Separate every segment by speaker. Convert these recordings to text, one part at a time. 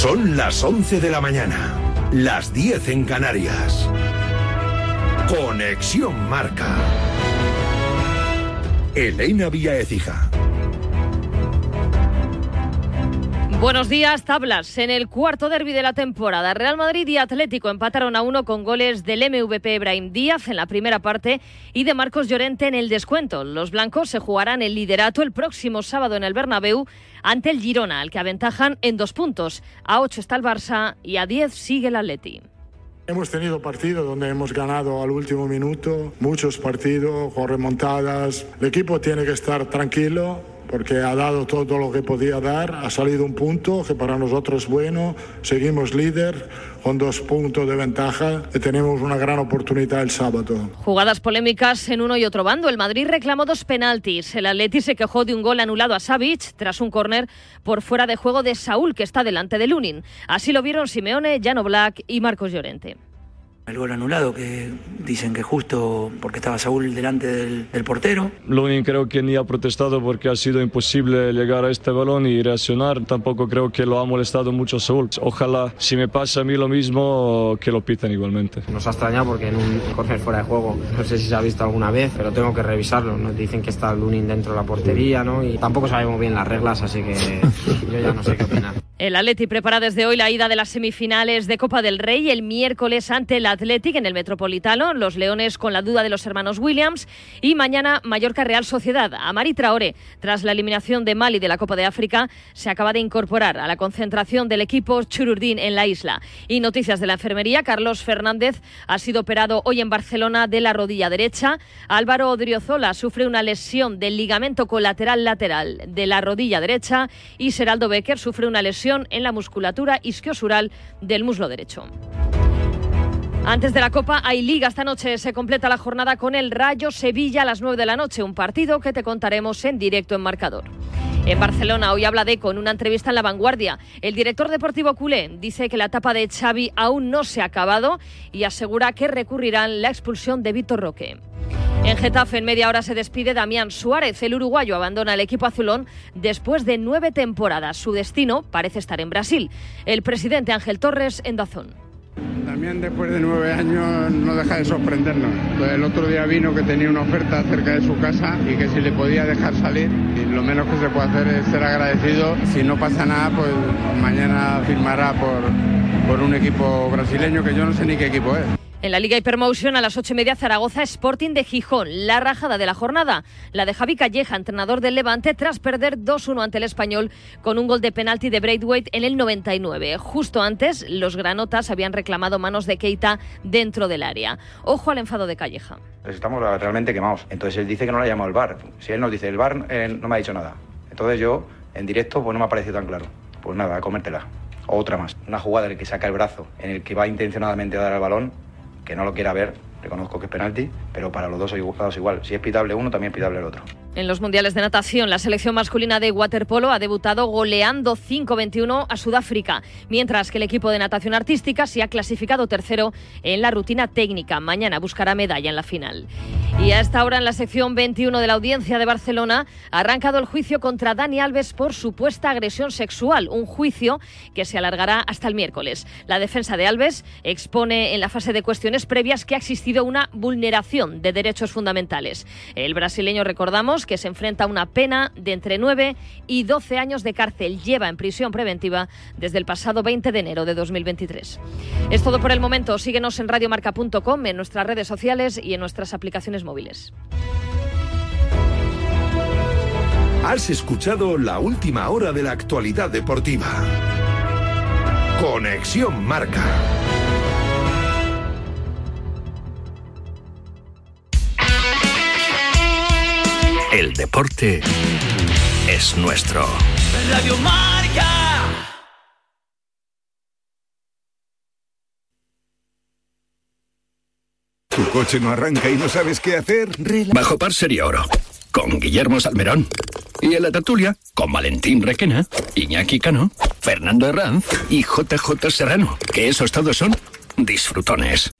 Speaker 1: Son las 11 de la mañana, las 10 en Canarias. Conexión Marca. Elena Vía Ecija.
Speaker 2: Buenos días, tablas. En el cuarto derby de la temporada, Real Madrid y Atlético empataron a uno con goles del MVP Ibrahim Díaz en la primera parte y de Marcos Llorente en el descuento. Los blancos se jugarán el liderato el próximo sábado en el Bernabéu ante el Girona, al que aventajan en dos puntos. A ocho está el Barça y a diez sigue el Atleti.
Speaker 3: Hemos tenido partidos donde hemos ganado al último minuto, muchos partidos con remontadas. El equipo tiene que estar tranquilo, porque ha dado todo lo que podía dar, ha salido un punto que para nosotros es bueno, seguimos líder con dos puntos de ventaja y tenemos una gran oportunidad el sábado.
Speaker 2: Jugadas polémicas en uno y otro bando. El Madrid reclamó dos penaltis. El Atleti se quejó de un gol anulado a Savic tras un córner por fuera de juego de Saúl, que está delante de Lunin. Así lo vieron Simeone, Jano Black y Marcos Llorente.
Speaker 4: El gol anulado, que dicen que justo porque estaba Saúl delante del, portero.
Speaker 5: Lunin creo que ni ha protestado porque ha sido imposible llegar a este balón y reaccionar. Tampoco creo que lo ha molestado mucho Saúl. Ojalá, si me pasa a mí lo mismo, que lo piten igualmente.
Speaker 6: Nos ha extrañado porque en un corner fuera de juego, no sé si se ha visto alguna vez, pero tengo que revisarlo. Nos dicen que está Lunin dentro de la portería, ¿no? Y tampoco sabemos bien las reglas, así que yo ya no sé qué opinar.
Speaker 2: El Atleti prepara desde hoy la ida de las semifinales de Copa del Rey el miércoles ante la Athletic en el Metropolitano, los Leones con la duda de los hermanos Williams y mañana Mallorca Real Sociedad. Amari Traore, tras la eliminación de Mali de la Copa de África, se acaba de incorporar a la concentración del equipo Chururdín en la isla. Y noticias de la enfermería, Carlos Fernández ha sido operado hoy en Barcelona de la rodilla derecha. Álvaro Odriozola sufre una lesión del ligamento colateral lateral de la rodilla derecha y Seraldo Becker sufre una lesión en la musculatura isquiosural del muslo derecho. Antes de la Copa hay liga. Esta noche se completa la jornada con el Rayo Sevilla a las 9 de la noche, un partido que te contaremos en directo en marcador. En Barcelona hoy habla de con una entrevista en La Vanguardia. El director deportivo culé dice que la etapa de Xavi aún no se ha acabado y asegura que recurrirán la expulsión de Víctor Roque. En Getafe, en media hora se despide Damián Suárez. El uruguayo abandona el equipo azulón después de nueve temporadas. Su destino parece estar en Brasil. El presidente Ángel Torres en Dazón.
Speaker 7: También después de nueve años no deja de sorprendernos. El otro día vino que tenía una oferta cerca de su casa y que si le podía dejar salir, y lo menos que se puede hacer es ser agradecido. Si no pasa nada, pues mañana firmará por, por un equipo brasileño que yo no sé ni qué equipo es.
Speaker 2: En la Liga Hypermotion a las ocho y media Zaragoza Sporting de Gijón. La rajada de la jornada, la de Javi Calleja, entrenador del Levante, tras perder 2-1 ante el español con un gol de penalti de Braithwaite en el 99. Justo antes, los granotas habían reclamado manos de Keita dentro del área. Ojo al enfado de Calleja.
Speaker 8: Estamos realmente quemados. Entonces él dice que no le ha llamado el bar. Si él nos dice el bar, eh, no me ha dicho nada. Entonces yo, en directo, pues no me ha parecido tan claro. Pues nada, a comértela. Otra más. Una jugada en la que saca el brazo, en el que va intencionadamente a dar el balón que no lo quiera ver, reconozco que es penalti, pero para los dos lados igual. Si es pitable uno, también es pitable el otro.
Speaker 2: En los mundiales de natación, la selección masculina de waterpolo ha debutado goleando 5-21 a Sudáfrica, mientras que el equipo de natación artística se ha clasificado tercero en la rutina técnica. Mañana buscará medalla en la final. Y a esta hora, en la sección 21 de la audiencia de Barcelona, ha arrancado el juicio contra Dani Alves por supuesta agresión sexual, un juicio que se alargará hasta el miércoles. La defensa de Alves expone en la fase de cuestiones previas que ha existido una vulneración de derechos fundamentales. El brasileño, recordamos, que se enfrenta a una pena de entre 9 y 12 años de cárcel. Lleva en prisión preventiva desde el pasado 20 de enero de 2023. Es todo por el momento. Síguenos en radiomarca.com, en nuestras redes sociales y en nuestras aplicaciones móviles.
Speaker 1: Has escuchado la última hora de la actualidad deportiva. Conexión Marca. El deporte es nuestro. Radio Marca.
Speaker 9: ¿Tu coche no arranca y no sabes qué hacer?
Speaker 1: Bajo par sería oro. Con Guillermo Salmerón. Y en la tertulia, con Valentín Requena, Iñaki Cano, Fernando Herranz y JJ Serrano. Que esos todos son disfrutones.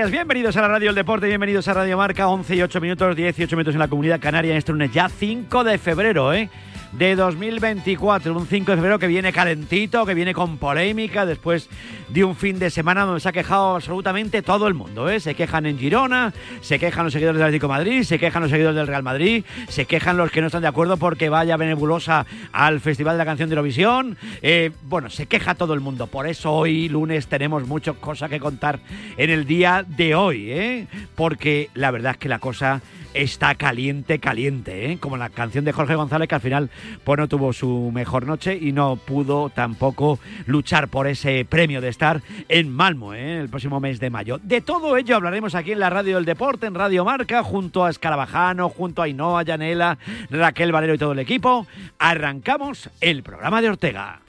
Speaker 10: Días, bienvenidos a la Radio del Deporte, bienvenidos a Radio Marca, 11 y 8 minutos, 18 minutos en la Comunidad Canaria, en este lunes ya 5 de febrero, ¿eh? De 2024. Un 5 de febrero que viene calentito, que viene con polémica después de un fin de semana donde se ha quejado absolutamente todo el mundo. ¿eh? Se quejan en Girona, se quejan los seguidores del Atlético Madrid, se quejan los seguidores del Real Madrid, se quejan los que no están de acuerdo porque vaya benebulosa al Festival de la Canción de Eurovisión. Eh, bueno, se queja todo el mundo. Por eso hoy, lunes, tenemos muchas cosas que contar en el día de hoy, ¿eh? porque la verdad es que la cosa está caliente, caliente, ¿eh? como la canción de Jorge González que al final no tuvo su mejor noche y no pudo tampoco luchar por ese premio de estar en Malmo ¿eh? el próximo mes de mayo. De todo ello hablaremos aquí en la Radio del Deporte, en Radio Marca, junto a Escarabajano, junto a Ainhoa, Yanela, Raquel Valero y todo el equipo. Arrancamos el programa de Ortega.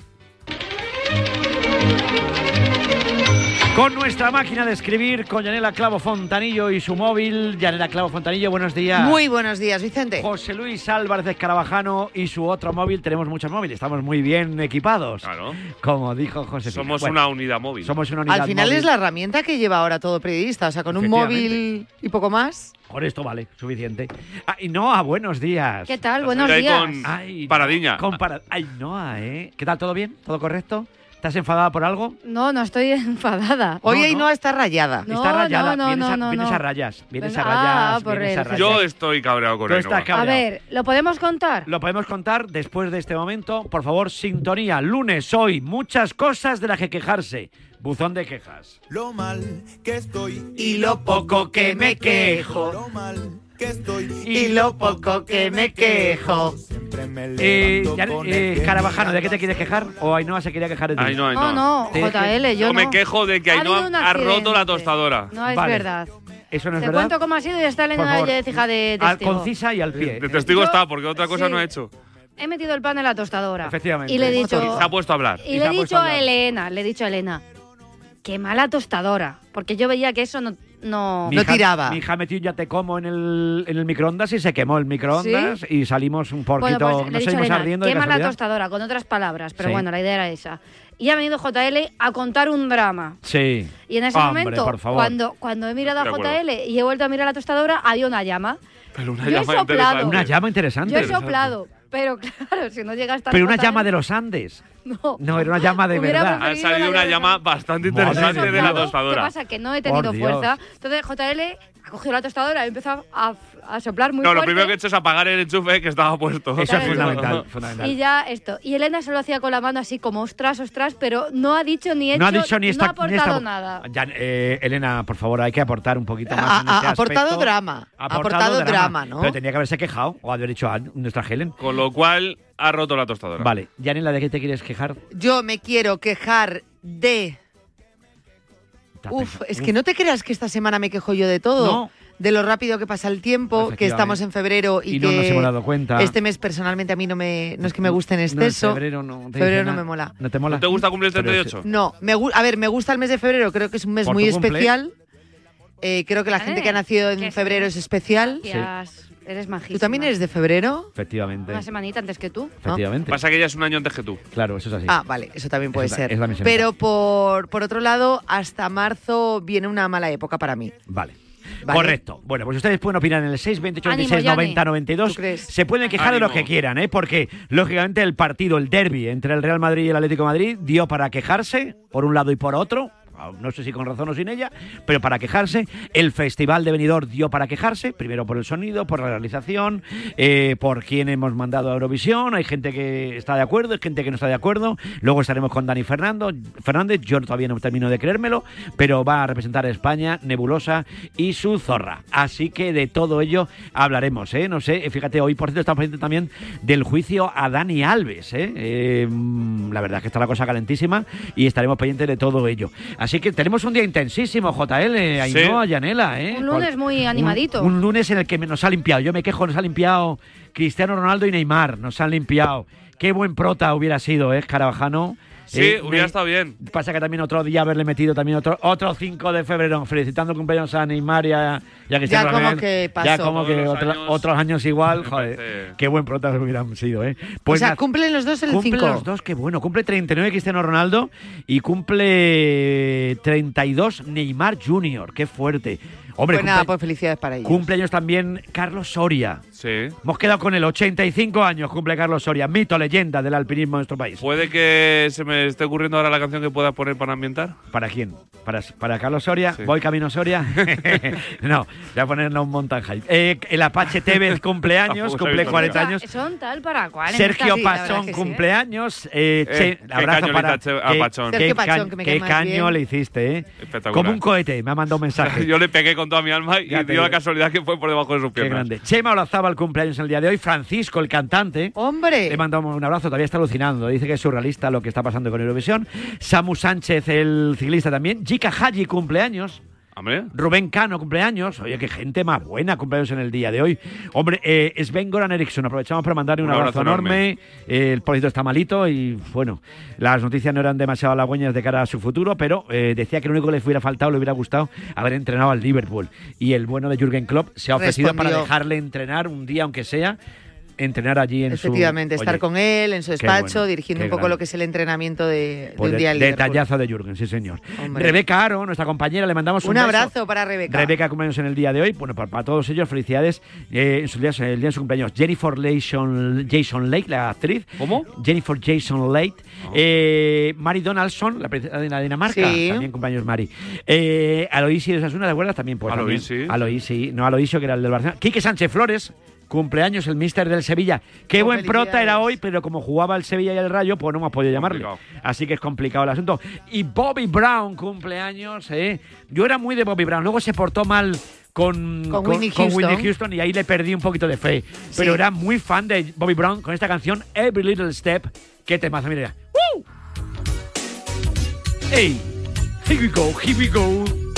Speaker 10: Con nuestra máquina de escribir, con Yanela Clavo Fontanillo y su móvil. Yanela Clavo Fontanillo, buenos días.
Speaker 11: Muy buenos días, Vicente.
Speaker 10: José Luis Álvarez Escarabajano y su otro móvil. Tenemos muchos móviles, estamos muy bien equipados.
Speaker 12: Claro.
Speaker 10: Como dijo José Luis.
Speaker 12: Somos
Speaker 10: Bueno,
Speaker 12: una unidad móvil.
Speaker 10: Somos una unidad
Speaker 11: Al final
Speaker 10: móvil.
Speaker 11: es la herramienta que lleva ahora todo periodista, o sea, con un móvil y poco más.
Speaker 10: Con esto vale, suficiente. Ah, y Noa, buenos días.
Speaker 13: ¿Qué tal? Buenos días.
Speaker 12: con
Speaker 10: Ay,
Speaker 12: Paradiña.
Speaker 10: Con para- Ay, Noa, ¿eh? ¿Qué tal? ¿Todo bien? ¿Todo correcto? ¿Estás enfadada por algo?
Speaker 13: No, no estoy enfadada.
Speaker 11: Hoy
Speaker 10: No,
Speaker 11: Ainhoa está rayada.
Speaker 13: No,
Speaker 10: Está rayada.
Speaker 13: no, no,
Speaker 10: vienes, a,
Speaker 13: no,
Speaker 10: vienes
Speaker 13: no.
Speaker 10: a rayas. Vienes a rayas.
Speaker 13: ah, por
Speaker 10: vienes a rayas.
Speaker 12: Yo estoy cabreado con Ainhoa.
Speaker 10: estás
Speaker 13: A
Speaker 10: cabreado.
Speaker 13: ver, ¿lo podemos contar?
Speaker 10: Lo podemos contar después de este momento. Por favor, sintonía. Lunes, hoy, muchas cosas de las que quejarse. Buzón de quejas.
Speaker 14: Lo mal que estoy
Speaker 10: Y lo poco que me quejo.
Speaker 14: lo mal que estoy
Speaker 11: Y lo poco que me quejo.
Speaker 14: siempre me
Speaker 10: Eh,
Speaker 14: levanto
Speaker 10: ya-
Speaker 14: con
Speaker 10: eh, Carabajano, ¿de qué te quieres quejar? ¿O Ainhoa se quería quejar de ti?
Speaker 12: Ainhoa,
Speaker 13: No, no,
Speaker 10: Te-
Speaker 13: JL, yo
Speaker 12: Yo
Speaker 13: no.
Speaker 12: me quejo de que
Speaker 13: Ha habido
Speaker 12: Ainhoa
Speaker 13: un
Speaker 12: ha roto la
Speaker 13: accidente.
Speaker 12: tostadora.
Speaker 13: No es
Speaker 10: Vale.
Speaker 13: verdad.
Speaker 10: ¿Eso no es
Speaker 13: Te
Speaker 10: verdad?
Speaker 13: cuento cómo ha sido y está
Speaker 10: Por
Speaker 13: Elena
Speaker 10: favor.
Speaker 13: de fija de
Speaker 10: Al-
Speaker 13: testigo.
Speaker 10: concisa y al pie.
Speaker 12: De testigo
Speaker 13: Yo-
Speaker 12: está, porque otra cosa
Speaker 13: sí.
Speaker 12: no ha hecho.
Speaker 13: He metido el pan en la tostadora.
Speaker 10: Efectivamente.
Speaker 13: Y le he dicho...
Speaker 12: Se ha puesto a hablar.
Speaker 13: Y
Speaker 10: Y
Speaker 13: le he dicho
Speaker 10: a
Speaker 13: a
Speaker 10: hablar.
Speaker 13: Elena, le he dicho a Elena, qué mala tostadora. Porque yo veía que eso no... no...
Speaker 10: Mi
Speaker 11: No
Speaker 10: hija-
Speaker 11: tiraba.
Speaker 10: Mi hija metió un ya te como en el, en el microondas y se quemó el microondas y salimos un poquito.
Speaker 13: Bueno, pues
Speaker 10: nos seguimos
Speaker 13: Elena,
Speaker 10: ardiendo
Speaker 13: mala
Speaker 10: casualidad.
Speaker 13: tostadora, con otras palabras. Pero
Speaker 10: Sí.
Speaker 13: bueno, la idea era esa. Y ha venido JL a contar un drama.
Speaker 10: Sí.
Speaker 13: Y en ese
Speaker 10: Hombre,
Speaker 13: momento,
Speaker 10: por favor.
Speaker 13: cuando, cuando he mirado a. JL y he vuelto a mirar la tostadora, había una llama.
Speaker 12: Pero una
Speaker 13: Yo he
Speaker 12: llama
Speaker 13: soplado.
Speaker 12: interesante.
Speaker 10: Una llama interesante.
Speaker 13: Yo he soplado, pero claro, si no llega hasta
Speaker 10: Pero una llama de los Andes.
Speaker 13: No,
Speaker 10: No, era una llama de
Speaker 13: Hubiera
Speaker 10: verdad.
Speaker 12: Ha salido una
Speaker 13: llama.
Speaker 12: bastante interesante
Speaker 10: de
Speaker 12: de la
Speaker 10: Dios.
Speaker 13: ¿Qué
Speaker 12: tostadora.
Speaker 13: pasa? Que no he tenido
Speaker 10: Por Dios.
Speaker 13: fuerza. Entonces JL ha cogido la tostadora y ha empezado a, a soplar muy
Speaker 12: No, lo
Speaker 13: fuerte.
Speaker 12: primero que he hecho es apagar el enchufe que estaba puesto.
Speaker 10: Eso es fundamental. fundamental.
Speaker 13: Y ya esto. Y Elena se lo hacía con la mano así como ostras, ostras, pero no ha dicho ni hecho,
Speaker 10: no ha dicho ni esta.
Speaker 13: no ha
Speaker 10: ni esta-
Speaker 13: aportado nada.
Speaker 10: Ya, eh, Elena, por favor, hay que aportar un poquito más.
Speaker 11: Ha,
Speaker 10: en
Speaker 11: ha
Speaker 10: este
Speaker 11: aportado
Speaker 10: aspecto.
Speaker 11: drama.
Speaker 10: Ha
Speaker 11: aportado drama, ¿no?
Speaker 10: Pero tenía que haberse quejado o haber dicho a nuestra Helen.
Speaker 12: Con lo cual ha roto la tostadora.
Speaker 10: Vale, Yanela, ¿de qué te quieres quejar?
Speaker 11: Yo me quiero quejar de. Uf, es que no te creas que esta semana me quejo yo de todo.
Speaker 10: No.
Speaker 11: De lo rápido que pasa el tiempo, que estamos en febrero y,
Speaker 10: Y no
Speaker 11: que
Speaker 10: nos hemos dado cuenta.
Speaker 11: este mes personalmente a mí no me no es que me guste en
Speaker 10: No,
Speaker 11: exceso.
Speaker 10: febrero no, te
Speaker 11: Febrero
Speaker 10: dice
Speaker 11: no me mola.
Speaker 10: ¿No te mola?
Speaker 12: ¿No te gusta cumplir el
Speaker 10: Pero
Speaker 12: 38?
Speaker 11: No, me gu- a ver, me gusta el mes de febrero, creo que es un mes
Speaker 10: ¿Por
Speaker 11: muy especial. Eh, creo que la gente que ha nacido en febrero es especial.
Speaker 13: Gracias. Eres majísima.
Speaker 11: ¿Tú también eres de febrero?
Speaker 10: Efectivamente.
Speaker 13: Una semanita antes que tú.
Speaker 10: Efectivamente.
Speaker 12: Pasa que ella es un año antes que tú.
Speaker 10: Claro, eso es así.
Speaker 11: Ah, vale, eso también puede
Speaker 10: Eso
Speaker 11: ser.
Speaker 10: es la misión.
Speaker 11: Pero por, por otro lado, hasta marzo viene una mala época para mí.
Speaker 10: Vale.
Speaker 11: Vale.
Speaker 10: Correcto. Bueno, pues ustedes pueden opinar en el 628
Speaker 11: Ánimo,
Speaker 10: 26
Speaker 11: Yanni.
Speaker 10: 90 92.
Speaker 11: ¿Tú crees?
Speaker 10: Se pueden quejar de lo
Speaker 12: Ánimo.
Speaker 10: que quieran, ¿eh? Porque, lógicamente, el partido, el derby entre el Real Madrid y el Atlético de Madrid dio para quejarse, por un lado y por otro. No sé si con razón o sin ella, pero para quejarse. El Festival de Benidorm dio para quejarse, primero por el sonido, por la realización, eh, por quién hemos mandado a Eurovisión. Hay gente que está de acuerdo, hay gente que no está de acuerdo. Luego estaremos con Dani Fernando, Fernández. Yo todavía no termino de creérmelo, pero va a representar a España, Nebulosa y su zorra. Así que de todo ello hablaremos, ¿eh? No sé, fíjate, hoy por cierto estamos pendientes también del juicio a Dani Alves, ¿eh? Eh, mm, La verdad es que está la cosa calentísima y estaremos pendientes de todo ello. Así que tenemos un día intensísimo, JL, Ainhoa, Yanela, ¿eh?
Speaker 13: Un lunes muy animadito.
Speaker 10: Un, un lunes en el que nos ha limpiado. Yo me quejo, nos ha limpiado Cristiano Ronaldo y Neymar. Nos han limpiado. Qué buen prota hubiera sido, ¿eh, Carabajano?
Speaker 12: Sí,
Speaker 10: Eh,
Speaker 12: hubiera estado bien.
Speaker 10: Pasa que también otro día haberle metido también otro otro 5 de febrero, felicitando el cumpleaños a Neymar y a, y a Cristiano
Speaker 11: Ya como
Speaker 10: Ronaldo.
Speaker 11: que pasó.
Speaker 10: Ya como que otro-
Speaker 12: años
Speaker 10: otros años igual, joder,
Speaker 12: parece-
Speaker 10: qué buen prota hubieran sido, ¿eh?
Speaker 11: o sea, cumplen los dos el
Speaker 10: Cumple
Speaker 11: 5.
Speaker 10: los dos, qué bueno. Cumple 39 Cristiano Ronaldo y cumple 32 Neymar Jr. Qué fuerte. Hombre,
Speaker 11: Pues nada,
Speaker 10: cumple-
Speaker 11: pues felicidades para ellos.
Speaker 10: cumpleaños también Carlos Soria.
Speaker 12: Sí.
Speaker 10: Hemos quedado con el 85 años, cumple Carlos Soria, mito, leyenda del alpinismo en nuestro país.
Speaker 12: ¿Puede que se me esté ocurriendo ahora la canción que pueda poner para ambientar?
Speaker 10: ¿Para quién? ¿Para, para Carlos Soria?
Speaker 12: Sí.
Speaker 10: ¿Voy camino Soria? no, voy a ponerle un mountain high. Eh, el Apache Tevez cumpleaños, cumple
Speaker 12: sabéis
Speaker 10: 40
Speaker 13: Son-
Speaker 10: años.
Speaker 13: Son tal para cual.
Speaker 10: Sergio Pachón cumpleaños. Eh,
Speaker 12: Eh,
Speaker 10: che, abrazo para
Speaker 12: a Pachón.
Speaker 10: qué
Speaker 11: Sergio Pachón, que me
Speaker 10: qué caño
Speaker 11: bien.
Speaker 10: le hiciste, ¿eh?
Speaker 12: Espectacular.
Speaker 10: Como un cohete, me ha mandado un mensaje.
Speaker 12: Yo le pegué con toda mi alma y
Speaker 10: Ya
Speaker 12: dio la casualidad que fue por debajo de sus
Speaker 10: Qué
Speaker 12: piernas.
Speaker 10: grande. Chema Olazaba el cumpleaños el día de hoy. Francisco, el cantante.
Speaker 11: ¡Hombre!
Speaker 10: Le mandamos un abrazo, todavía está alucinando. Dice que es surrealista lo que está pasando con Eurovisión. Samu Sánchez, el ciclista también. Jika Haji, cumpleaños.
Speaker 12: Hombre,
Speaker 10: Rubén Cano, cumpleaños. Oye, qué gente más buena, cumpleaños en el día de hoy. Hombre, eh, Sven Goran Eriksson, aprovechamos para mandarle un,
Speaker 12: Un
Speaker 10: abrazo,
Speaker 12: abrazo
Speaker 10: enorme. Eh, el pobrecito está malito y, bueno, las noticias no eran demasiado halagüeñas de cara a su futuro, pero eh, decía que lo único que le hubiera faltado, le hubiera gustado haber entrenado al Liverpool. Y el bueno de Jürgen Klopp se ha ofrecido
Speaker 11: Respondió.
Speaker 10: para dejarle entrenar un día, aunque sea, entrenar allí en su...
Speaker 11: Efectivamente, estar
Speaker 10: Oye,
Speaker 11: con él en su despacho,
Speaker 10: bueno,
Speaker 11: dirigiendo un poco
Speaker 10: grande.
Speaker 11: lo que es el entrenamiento de, de
Speaker 10: pues
Speaker 11: un día
Speaker 10: de- detallazo de Jürgen, sí señor.
Speaker 11: Hombre.
Speaker 10: Rebeca Aro, nuestra compañera, le mandamos un,
Speaker 11: Un
Speaker 10: beso.
Speaker 11: abrazo para Rebeca.
Speaker 10: Rebeca cumpleaños en el día de hoy. Bueno, para, para todos ellos, felicidades eh, en su día, el día de su cumpleaños. Jennifer Jason, Jason Lake, la actriz.
Speaker 12: ¿Cómo?
Speaker 10: Jennifer Jason Lake. Eh, Mary Donaldson, la princesa de la Dinamarca.
Speaker 11: Sí.
Speaker 10: También cumpleaños Mari. Eh, Aloisi de Osasuna, ¿te acuerdas? También, pues. también.
Speaker 12: Aloisi.
Speaker 10: Aloisi, no Aloisio, que era el del Barcelona. Quique Sánchez Flores. Cumpleaños el mister del Sevilla. Qué
Speaker 11: Oh,
Speaker 10: buen prota era hoy, pero como jugaba el Sevilla y el Rayo, pues no hemos podido llamarle.
Speaker 12: Complicado.
Speaker 10: Así que es complicado el asunto. Y Bobby Brown, cumpleaños, ¿eh? Yo era muy de Bobby Brown. Luego se portó mal con,
Speaker 11: Con Houston.
Speaker 10: Whitney Houston y ahí le perdí un poquito de fe. Pero era muy fan de Bobby Brown con esta canción Every Little Step. Qué temazo, mira. ¡Woo! ¡Hey! Here we go, here we go.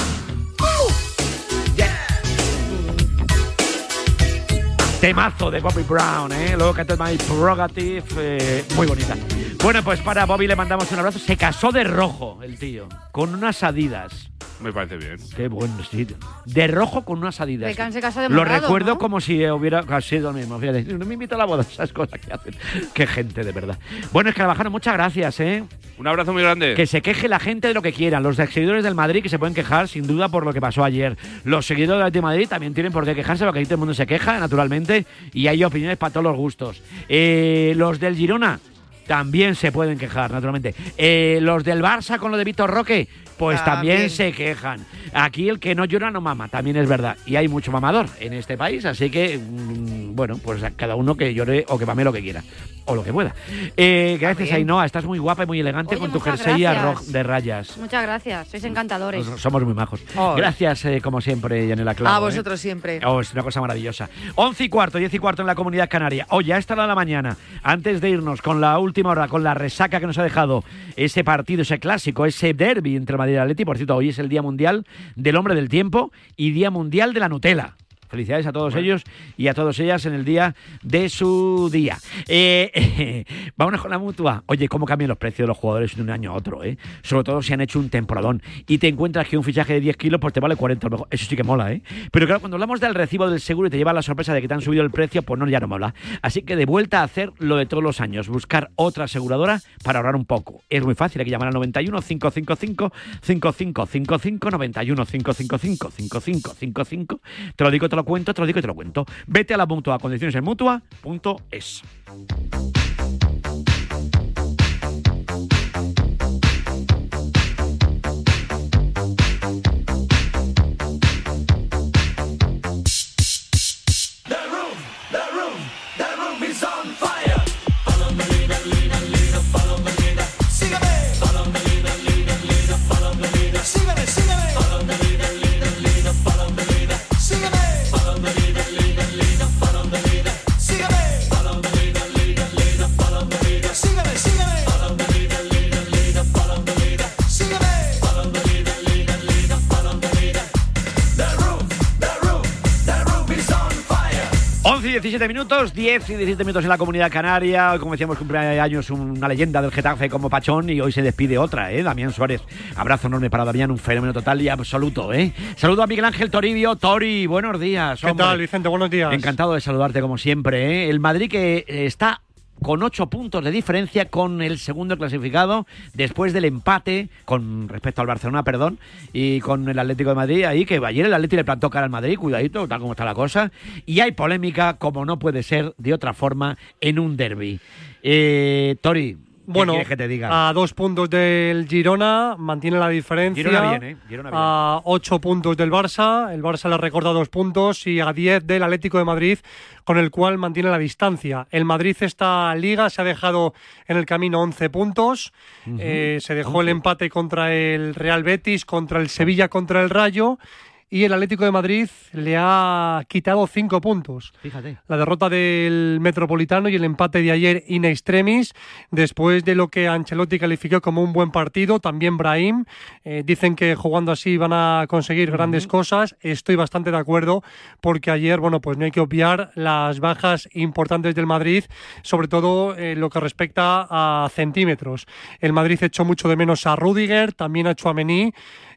Speaker 10: Temazo de Bobby Brown, ¿eh? Luego cantó My Prerogative, eh, muy bonita. Bueno, pues para Bobby le mandamos un abrazo. Se casó de rojo el tío, con unas adidas.
Speaker 12: me parece bien.
Speaker 10: Qué bueno, sí. De rojo con unas adidas.
Speaker 13: Se casa de
Speaker 10: Lo
Speaker 13: morado,
Speaker 10: recuerdo
Speaker 13: ¿no?
Speaker 10: como si hubiera sido lo mismo. Fíjate, no me invito a la boda, esas cosas que hacen. Qué gente, de verdad. Bueno, es que Carvajal, muchas gracias, ¿eh?
Speaker 12: Un abrazo muy grande.
Speaker 10: Que se queje la gente de lo que quieran. Los seguidores del Madrid que se pueden quejar, sin duda, por lo que pasó ayer. Los seguidores de Madrid también tienen por qué quejarse, porque ahí todo el mundo se queja, naturalmente, y hay opiniones para todos los gustos. Eh, los del Girona también se pueden quejar, naturalmente. Eh, los del Barça con lo de Víctor Roque, pues también.
Speaker 11: También.
Speaker 10: se quejan. Aquí el que no llora no mama, también es verdad. Y hay mucho mamador en este país, así que, mm, bueno, pues a cada uno que llore o que mame lo que quiera, o lo que pueda. Eh, gracias,
Speaker 11: bien.
Speaker 10: Ainhoa, estás muy guapa y muy elegante
Speaker 13: Oye,
Speaker 10: con tu jersey de rayas.
Speaker 13: Muchas gracias, sois encantadores.
Speaker 10: Nos- Somos muy majos.
Speaker 11: Oh.
Speaker 10: Gracias, eh, como siempre, Yanela Clavo.
Speaker 11: A
Speaker 10: ¿eh?
Speaker 11: vosotros siempre.
Speaker 10: Oh, es una cosa maravillosa. 11 y cuarto, 10 y cuarto en la comunidad canaria. Hoy ya está la mañana. Antes de irnos con la última hora, con la resaca que nos ha dejado ese partido, ese clásico, ese derby entre Madrid Atleti. Por cierto, hoy es el Día Mundial del Hombre del Tiempo y Día Mundial de la Nutella. Felicidades a todos ellos y a todas ellas en el día de su día. Eh, vámonos con la mutua. Oye, ¿cómo cambian los precios de los jugadores de un año a otro? Eh? Sobre todo si han hecho un temporadón y te encuentras que un fichaje de 10 kilos pues te vale 40 a lo mejor. Eso sí que mola, ¿eh? Pero claro, cuando hablamos del recibo del seguro y te lleva la sorpresa de que te han subido el precio, pues no, ya no mola. Así que de vuelta a hacer lo de todos los años, buscar otra aseguradora para ahorrar un poco. Es muy fácil, hay que llamar al 91 555 5555 91 555 5555. Te lo digo, te lo cuento, te lo digo y te lo cuento. Vete a la mutua, condiciones en mutua.es. 11 y 17 minutos, 10 y 17 minutos en la comunidad canaria. Hoy, como decíamos, cumpleaños una leyenda del Getafe como Pachón y hoy se despide otra, ¿eh? Damián Suárez. Abrazo enorme para Damián, un fenómeno total y absoluto, ¿eh? Saludo a Miguel Ángel Toribio. Tori, buenos días.
Speaker 15: ¿Qué tal, Vicente? Buenos días.
Speaker 10: Encantado de saludarte como siempre, ¿eh? El Madrid que eh, está con ocho puntos de diferencia con el segundo clasificado después del empate con respecto al Barcelona, perdón, y con el Atlético de Madrid ahí que ayer el Atlético le plantó cara al Madrid, cuidadito, tal como está la cosa, y hay polémica como no puede ser de otra forma en un derby. Eh, Tori, ¿qué
Speaker 15: Bueno,
Speaker 10: quieres que te diga?
Speaker 15: a dos puntos del Girona, mantiene la diferencia.
Speaker 10: Girona bien, ¿eh? Girona bien.
Speaker 15: A ocho puntos del Barça, el Barça le recorta dos puntos y a diez del Atlético de Madrid, con el cual mantiene la distancia. El Madrid esta liga se ha dejado en el camino 11 puntos, eh, se dejó el empate contra el Real Betis, contra el Sevilla, contra el Rayo. Y el Atlético de Madrid le ha quitado cinco puntos.
Speaker 10: Fíjate.
Speaker 15: La derrota del Metropolitano y el empate de ayer in extremis, después de lo que Ancelotti calificó como un buen partido, también Brahim. eh, dicen que jugando así van a conseguir grandes cosas. Estoy bastante de acuerdo porque ayer, bueno, pues no hay que obviar las bajas importantes del Madrid, sobre todo eh, lo que respecta a centímetros. El Madrid echó mucho de menos a Rudiger, también a Chouameni.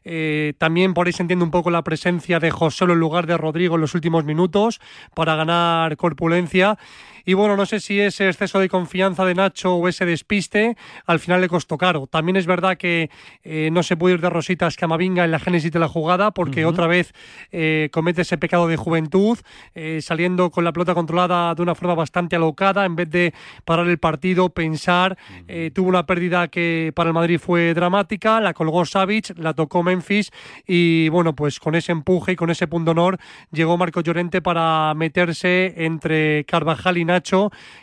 Speaker 15: Eh, también por ahí se entiende un poco la presencia de Joselo en lugar de Rodrigo en los últimos minutos para ganar corpulencia. Y bueno, no sé si ese exceso de confianza de Nacho o ese despiste al final le costó caro. También es verdad que eh, no se puede ir de rositas Camavinga en la génesis de la jugada porque otra vez eh, comete ese pecado de juventud, eh, saliendo con la pelota controlada de una forma bastante alocada en vez de parar el partido, pensar. eh, tuvo una pérdida que para el Madrid fue dramática, la colgó Savic, la tocó Memphis y bueno, pues con ese empuje y con ese punto honor llegó Marco Llorente para meterse entre Carvajal y Nacho,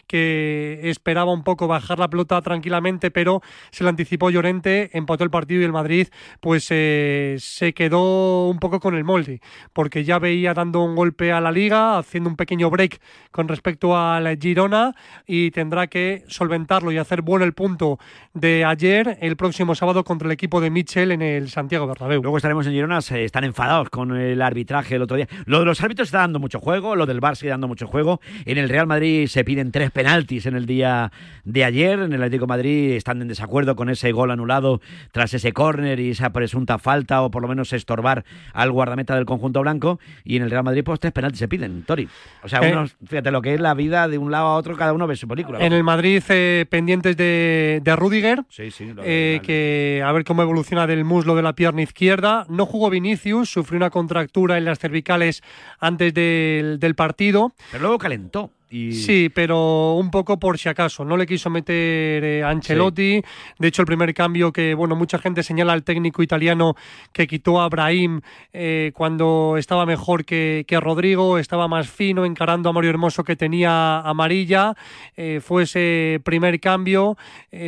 Speaker 15: que esperaba un poco bajar la pelota tranquilamente, pero se le anticipó Llorente, empató el partido y el Madrid pues eh, se quedó un poco con el molde, porque ya veía dando un golpe a la liga, haciendo un pequeño break con respecto a la Girona y tendrá que solventarlo y hacer bueno el punto de ayer el próximo sábado contra el equipo de Mitchell en el Santiago Bernabéu.
Speaker 10: Luego estaremos en Girona, se están enfadados con el arbitraje el otro día. Lo de los árbitros está dando mucho juego, lo del Barça sigue dando mucho juego. En el Real Madrid se piden tres penaltis en el día de ayer. En el Atlético de Madrid están en desacuerdo con ese gol anulado tras ese córner y esa presunta falta o por lo menos estorbar al guardameta del conjunto blanco. Y en el Real Madrid pues tres penaltis se piden, Tori. O sea,
Speaker 15: Eh.
Speaker 10: fíjate lo que es la vida de un lado a otro, cada uno ve su película.
Speaker 15: En el Madrid eh, pendientes de, de Rudiger,
Speaker 10: Sí, sí,
Speaker 15: eh, que a ver cómo evoluciona del muslo de la pierna izquierda. No jugó Vinicius, sufrió una contractura en las cervicales antes del, del partido.
Speaker 10: Pero luego calentó. Y...
Speaker 15: Sí, pero un poco por si acaso. No le quiso meter eh, Ancelotti. De hecho, el primer cambio que, bueno, mucha gente señala al técnico italiano que quitó a Brahim eh, cuando estaba mejor que, que Rodrigo, estaba más fino, encarando a Mario Hermoso que tenía amarilla. Eh, fue ese primer cambio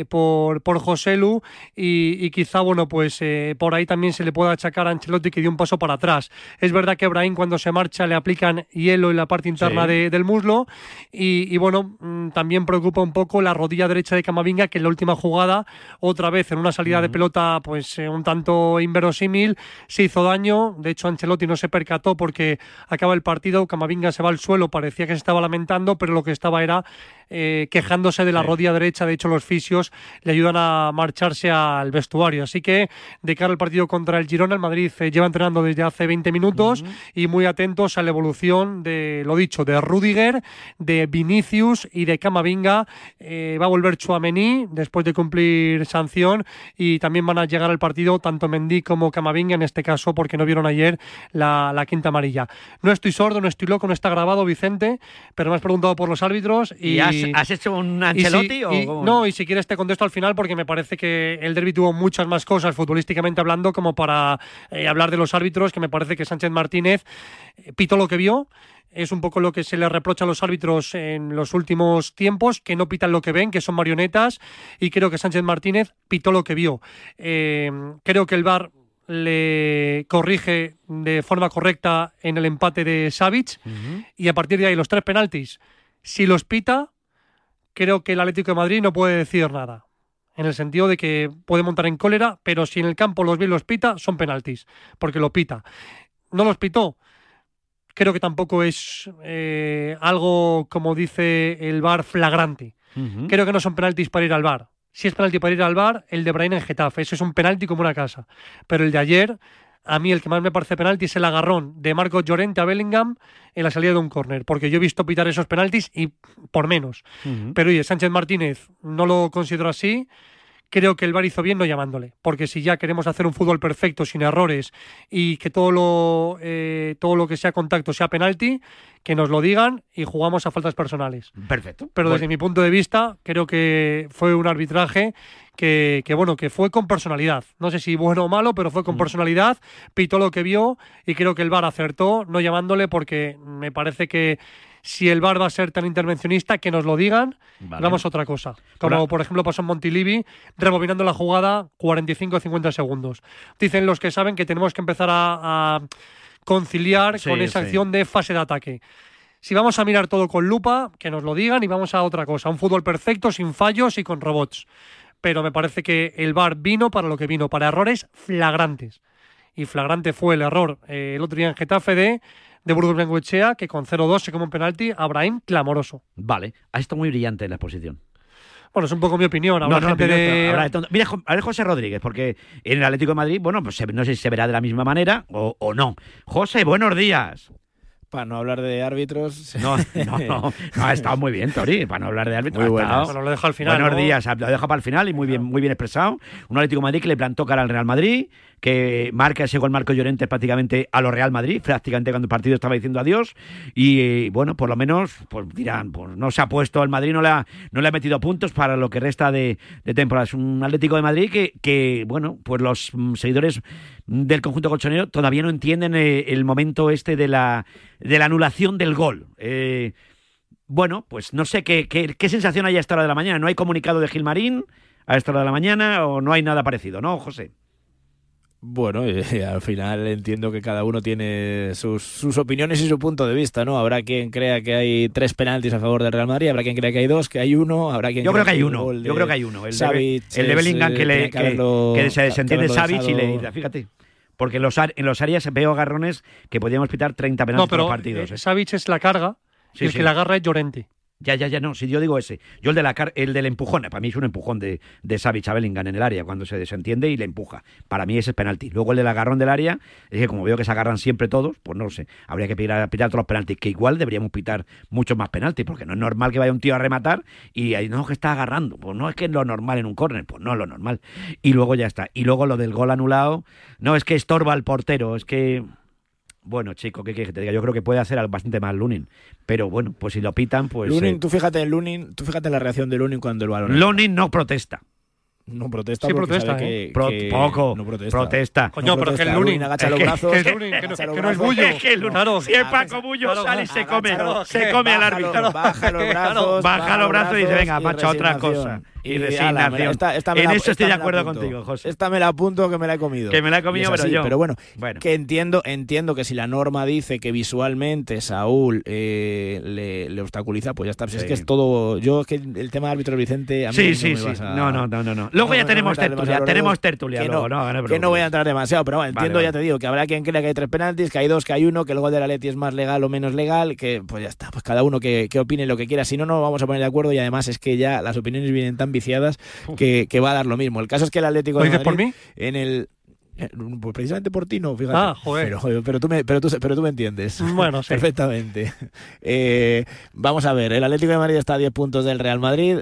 Speaker 15: por, por Joselu y, y quizá, bueno, pues por ahí también se le puede achacar a Ancelotti que dio un paso para atrás. Es verdad que Brahim cuando se marcha le aplican hielo en la parte interna
Speaker 10: Sí.
Speaker 15: de- del muslo y, y bueno, mm, también preocupa un poco la rodilla derecha de Camavinga, que en la última jugada, otra vez en una salida de pelota, pues eh, un tanto inverosímil, se hizo daño. De hecho, Ancelotti no se percató porque acaba el partido, Camavinga se va al suelo, parecía que se estaba lamentando, pero lo que estaba era eh, quejándose de la rodilla derecha. De hecho, los fisios le ayudan a marcharse al vestuario. Así que, de cara al partido contra el Girona, el Madrid eh, lleva entrenando desde hace 20 minutos y muy atentos a la evolución de, lo dicho, de Rudiger, de Vinicius y de Camavinga. Eh, va a volver Chuamení después de cumplir sanción y también van a llegar al partido tanto Mendy como Camavinga, en este caso, porque no vieron ayer la, la quinta amarilla. No estoy sordo, no estoy loco, no está grabado, Vicente, pero me has preguntado por los árbitros y...
Speaker 10: ¿Y has, has hecho un
Speaker 15: y
Speaker 10: Ancelotti
Speaker 15: si-
Speaker 10: o
Speaker 15: y- no, y si quieres te contesto al final porque me parece que el derby tuvo muchas más cosas futbolísticamente hablando como para eh, hablar de los árbitros, que me parece que Sánchez Martínez eh, pitó lo que vio. Es un poco lo que se le reprocha a los árbitros en los últimos tiempos, que no pitan lo que ven, que son marionetas, y creo que Sánchez Martínez pitó lo que vio. Eh, creo que el VAR le corrige de forma correcta en el empate de Savic, y a partir de ahí los tres penaltis, si los pita, creo que el Atlético de Madrid no puede decir nada. En el sentido de que puede montar en cólera, pero si en el campo los y los pita, son penaltis, porque lo pita. No los pitó. Creo que tampoco es eh, algo, como dice el VAR, flagrante.
Speaker 10: Ujú.
Speaker 15: Creo que no son penaltis para ir al bar. Si es penalti para ir al bar, el de Brain en Getafe. Eso es un penalti como una casa. Pero el de ayer, a mí el que más me parece penalti es el agarrón de Marcos Llorente a Bellingham en la salida de un córner. Porque yo he visto pitar esos penaltis y por menos.
Speaker 10: Ujú.
Speaker 15: Pero oye, Sánchez Martínez no lo considero así. Creo que el VAR hizo bien no llamándole, porque si ya queremos hacer un fútbol perfecto, sin errores, y que todo lo, eh, todo lo que sea contacto sea penalti, que nos lo digan y jugamos a faltas personales.
Speaker 10: Perfecto.
Speaker 15: Pero
Speaker 10: Bueno.
Speaker 15: desde mi punto de vista, creo que fue un arbitraje que, que, bueno, que fue con personalidad. No sé si bueno o malo, pero fue con personalidad, pitó lo que vio y creo que el VAR acertó no llamándole porque me parece que si el VAR va a ser tan intervencionista, que nos lo digan,
Speaker 10: Vale.
Speaker 15: vamos a otra cosa. Como
Speaker 10: Hola.
Speaker 15: por ejemplo pasó en Montilivi, rebobinando la jugada 45 o 50 segundos. Dicen los que saben que tenemos que empezar a, a conciliar
Speaker 10: Sí,
Speaker 15: con esa
Speaker 10: sí.
Speaker 15: acción de fase de ataque. Si vamos a mirar todo con lupa, que nos lo digan y vamos a otra cosa. Un fútbol perfecto, sin fallos y con robots. Pero me parece que el VAR vino para lo que vino, para errores flagrantes. Y flagrante fue el error eh, el otro día en Getafe de, de Burgos Bengoechea, que con 0-2 se come un penalti a Brahim clamoroso.
Speaker 10: Vale, ha estado muy brillante en la exposición.
Speaker 15: Bueno, es un poco mi opinión. Habrá gente
Speaker 10: opinión,
Speaker 15: de-
Speaker 10: pero habrá de todo. Mira, a ver José Rodríguez, porque en el Atlético de Madrid, bueno, pues no sé si se verá de la misma manera o, o no. José, buenos días.
Speaker 16: Para no hablar de árbitros.
Speaker 10: No, no, no, no, ha estado muy bien, Tori, para no hablar de árbitro.
Speaker 16: Muy
Speaker 15: Bueno, lo deja al final,
Speaker 10: Buenos
Speaker 15: ¿no?
Speaker 10: días, lo deja para el final y muy bien, muy bien expresado. Un Atlético de Madrid que le plantó cara al Real Madrid, que marca ese gol Marco Llorente prácticamente a lo Real Madrid, prácticamente cuando el partido estaba diciendo adiós. Y eh, bueno, por lo menos, pues dirán, pues no se ha puesto el Madrid, no le ha, no le ha metido puntos para lo que resta de, de temporada. Es un Atlético de Madrid que, que, bueno, pues los mm, seguidores del conjunto colchonero todavía no entienden eh, el momento este de la, de la anulación del gol. Eh, bueno, pues no sé qué, qué, qué sensación hay a esta hora de la mañana. ¿No hay comunicado de Gilmarín a esta hora de la mañana o no hay nada parecido, no, José?
Speaker 16: Bueno, eh, al final entiendo que cada uno tiene sus, sus opiniones y su punto de vista, ¿no? Habrá quien crea que hay tres penaltis a favor del Real Madrid, habrá quien crea que hay dos, que hay uno, habrá quien
Speaker 10: Yo creo
Speaker 16: crea
Speaker 10: que hay uno, yo creo que hay uno. El de,
Speaker 16: Savic
Speaker 10: el de Bellingham
Speaker 16: eh,
Speaker 10: que, le, que,
Speaker 16: haberlo-
Speaker 10: que se desentiende Savic y le dice, fíjate. Porque en los, en los áreas veo agarrones que podíamos pitar 30 penaltis
Speaker 15: No, pero
Speaker 10: por partidos.
Speaker 15: eh,
Speaker 10: ¿eh?
Speaker 15: Savic es la carga
Speaker 10: Sí,
Speaker 15: y el
Speaker 10: sí.
Speaker 15: que la agarra es Llorente.
Speaker 10: Ya, ya, ya, no. Si yo digo ese. Yo el, de la car- el del empujón. Para mí es un empujón de, de Savic en el área cuando se desentiende y le empuja. Para mí ese es penalti. Luego el del agarrón del área, es que como veo que se agarran siempre todos, pues no lo sé. Habría que pitar, pitar todos los penaltis. Que igual deberíamos pitar muchos más penaltis, porque no es normal que vaya un tío a rematar y ahí no que está agarrando. Pues no es que es lo normal en un córner, pues no es lo normal. Y luego ya está. Y luego lo del gol anulado, no es que estorba al portero, es que. Bueno, chico, ¿qué quieres que te diga? Yo creo que puede hacer bastante más Lunin. Pero bueno, pues si lo pitan, pues.
Speaker 16: Lunin,
Speaker 10: eh,
Speaker 16: tú fíjate en Lunin, tú fíjate en la reacción de Lunin cuando el balón.
Speaker 10: Lunin no protesta.
Speaker 16: No protesta
Speaker 15: Sí
Speaker 16: porque
Speaker 15: protesta,
Speaker 16: sabe
Speaker 15: ¿eh?
Speaker 16: que,
Speaker 10: Pro-
Speaker 16: que
Speaker 10: poco.
Speaker 16: no protesta.
Speaker 10: Protesta.
Speaker 15: Coño, pero es que el. Lunin-
Speaker 16: agacha
Speaker 10: es
Speaker 16: los
Speaker 10: que-
Speaker 16: brazos.
Speaker 10: es que-
Speaker 15: Lunin, que no- que no es bullo.
Speaker 10: Es que el-
Speaker 15: Claro.
Speaker 10: si el Paco Bullo
Speaker 15: Claro,
Speaker 10: sale y se come, se come al árbitro.
Speaker 16: baja los brazos,
Speaker 10: baja los brazos y dice, venga, macho, otra cosa. Y, resignación.
Speaker 16: la- esta-
Speaker 10: en
Speaker 16: la-
Speaker 10: eso estoy de acuerdo contigo, José.
Speaker 16: Esta me la apunto que me la he comido.
Speaker 10: Que me la he comido, pero yo-
Speaker 16: Pero bueno,
Speaker 10: Bueno.
Speaker 16: que entiendo, entiendo que si la norma dice que visualmente Saúl eh, le, le obstaculiza, pues ya está. Pues Es que es todo. Yo, es que el tema de árbitro Vicente. A mí
Speaker 10: Sí,
Speaker 16: no
Speaker 10: sí,
Speaker 16: me
Speaker 10: sí.
Speaker 16: vas a-
Speaker 10: No, no, no, no. Luego
Speaker 16: No
Speaker 10: ya tenemos
Speaker 16: no metas
Speaker 10: tertulia, tenemos tertulia
Speaker 16: que
Speaker 10: luego,
Speaker 16: no, que voy a entrar demasiado, pero bueno,
Speaker 10: Vale,
Speaker 16: entiendo, ya
Speaker 10: vale.
Speaker 16: te digo, que habrá quien crea que hay tres penaltis, que hay dos, que hay uno, que el gol de la Leti es más legal o menos legal, que pues ya está, pues cada uno que, que opine lo que quiera. Si no, no vamos a poner de acuerdo y además es que ya las opiniones vienen tan viciadas que, que va a dar lo mismo. El caso es que el Atlético
Speaker 15: ¿Lo
Speaker 16: de
Speaker 15: dices por
Speaker 16: Madrid,
Speaker 15: mí?
Speaker 16: en el precisamente por ti no, fíjate.
Speaker 15: Ah, joder.
Speaker 16: Pero, pero, tú, me, pero, tú, pero tú me entiendes.
Speaker 15: Bueno, sí.
Speaker 16: Perfectamente. Eh, vamos a ver, el Atlético de Madrid está a 10 puntos del Real Madrid,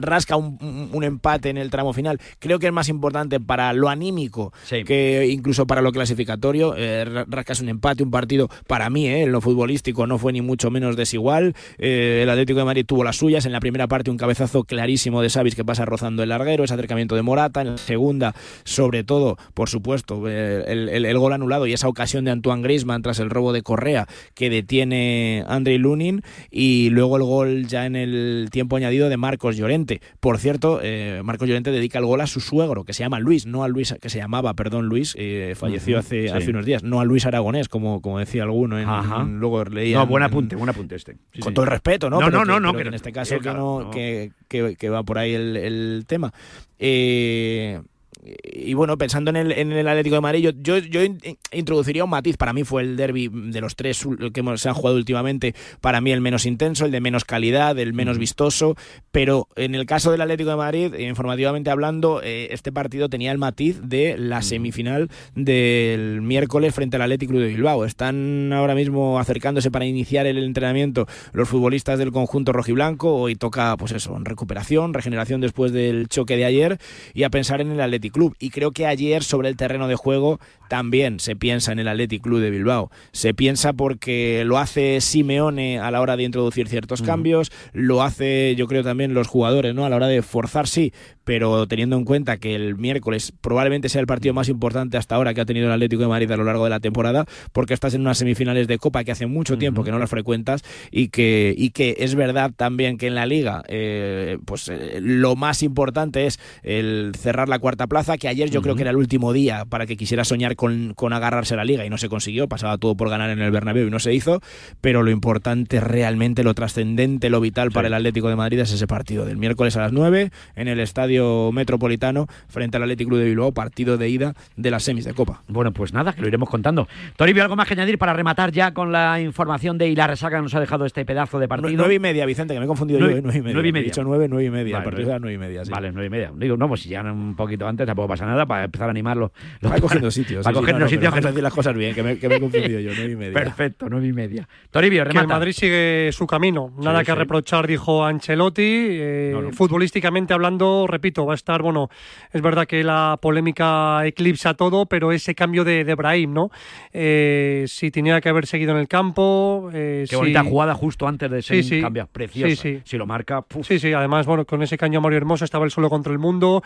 Speaker 16: rasca un, un- empate en el tramo final. Creo que es más importante para lo anímico que incluso para lo clasificatorio. Eh, ra- rascas un empate, un partido para mí, eh, en lo futbolístico no fue ni mucho menos desigual. Eh, el Atlético de Madrid tuvo las suyas. En la primera parte un cabezazo clarísimo de Savic que pasa rozando el larguero, ese acercamiento de Morata. En la segunda, sobre todo, por supuesto, eh, el, el- el gol anulado y esa ocasión de Antoine Griezmann tras el robo de Correa que detiene Andrei Lunin y luego el gol ya en el tiempo añadido de Marcos Llorente. Por cierto, eh, Marcos Llorente dedica el gol a su suegro, que se llama Luis, no a Luis, que se llamaba, perdón, Luis, eh, falleció hace,
Speaker 10: sí.
Speaker 16: hace unos días, no a Luis Aragonés, como, como decía alguno, en, luego leía.
Speaker 10: No, buen
Speaker 16: en-
Speaker 10: apunte, buen apunte este. Sí,
Speaker 16: con
Speaker 10: sí.
Speaker 16: todo el respeto, ¿no?
Speaker 10: No,
Speaker 16: Pero
Speaker 10: no,
Speaker 16: que-
Speaker 10: no, no,
Speaker 16: pero que en este caso
Speaker 10: eh,
Speaker 16: que, no, que- que va por ahí el, el tema. Eh, y bueno, pensando en el, en el Atlético de Madrid, yo, yo, yo in- introduciría un matiz. Para mí fue el derby de los tres que se han jugado últimamente, para mí el menos intenso, el de menos calidad, el menos vistoso. Pero en el caso del Atlético de Madrid, informativamente hablando, eh, este partido tenía el matiz de la semifinal del miércoles frente al Atlético de Bilbao. Están ahora mismo acercándose para iniciar el entrenamiento los futbolistas del conjunto rojiblanco. Hoy toca, pues eso, en recuperación, regeneración después del choque de ayer y a pensar en el Athletic Club. Y creo que ayer sobre el terreno de juego también se piensa en el Athletic Club de Bilbao. Se piensa porque lo hace Simeone a la hora de introducir ciertos cambios, lo hace yo creo también los jugadores, ¿no? A la hora de forzar sí, pero teniendo en cuenta que el miércoles probablemente sea el partido más importante hasta ahora que ha tenido el Atlético de Madrid a lo largo de la temporada, porque estás en unas semifinales de Copa que hace mucho tiempo que no las frecuentas y que, y que es verdad también que en la Liga eh, pues eh, lo más importante es el cerrar la cuarta plaza, que ayer yo creo que era el último día para que quisiera soñar con, con agarrarse a la Liga y no se consiguió, pasaba todo por ganar en el Bernabéu y no se hizo, pero lo importante realmente, lo trascendente, lo vital para el Atlético de Madrid es ese partido del miércoles a las 9 en el Estadio Metropolitano frente al Atlético Club de Bilbao, partido de ida de las semis de Copa.
Speaker 10: Bueno, pues nada, que lo iremos contando. Toribio, ¿algo más que añadir para rematar ya con la información de Hilar Resaca que nos ha dejado este pedazo de partido?
Speaker 16: Nueve y media, Vicente, que me he confundido
Speaker 10: Nueve-
Speaker 16: yo, eh, nueve y media.
Speaker 10: nueve y
Speaker 16: He
Speaker 10: media.
Speaker 16: dicho nueve, nueve y media.
Speaker 10: Vale,
Speaker 16: a partir de las nueve y media, sí.
Speaker 10: Vale, nueve y media. Digo, no, pues si ya un poquito antes tampoco pasa nada para empezar a animarlo.
Speaker 16: Va cogiendo sitios.
Speaker 10: Va
Speaker 16: sí, sí,
Speaker 10: cogiendo
Speaker 16: no, no,
Speaker 10: sitios.
Speaker 16: decir las cosas bien, que me, que me he confundido yo, nueve y media.
Speaker 10: Perfecto, nueve y media. Toribio,
Speaker 15: Que el
Speaker 10: remata.
Speaker 15: Madrid sigue su camino. Nada
Speaker 10: Sí,
Speaker 15: que
Speaker 10: sí.
Speaker 15: reprochar, dijo Ancelotti. Eh,
Speaker 10: No, no.
Speaker 15: Futbolísticamente hablando, repito, va a estar, bueno, es verdad que la polémica eclipsa todo, pero ese cambio de, de Brahim, ¿no? Eh, si tenía que haber seguido en el campo. eh,
Speaker 10: Qué
Speaker 15: si-
Speaker 10: bonita jugada justo antes de ese
Speaker 15: Sí, sí.
Speaker 10: cambio. Preciosa.
Speaker 15: Sí.
Speaker 10: Si lo marca, puf.
Speaker 15: Sí, sí, además, bueno, con ese caño a Mario Hermoso estaba el solo contra el mundo.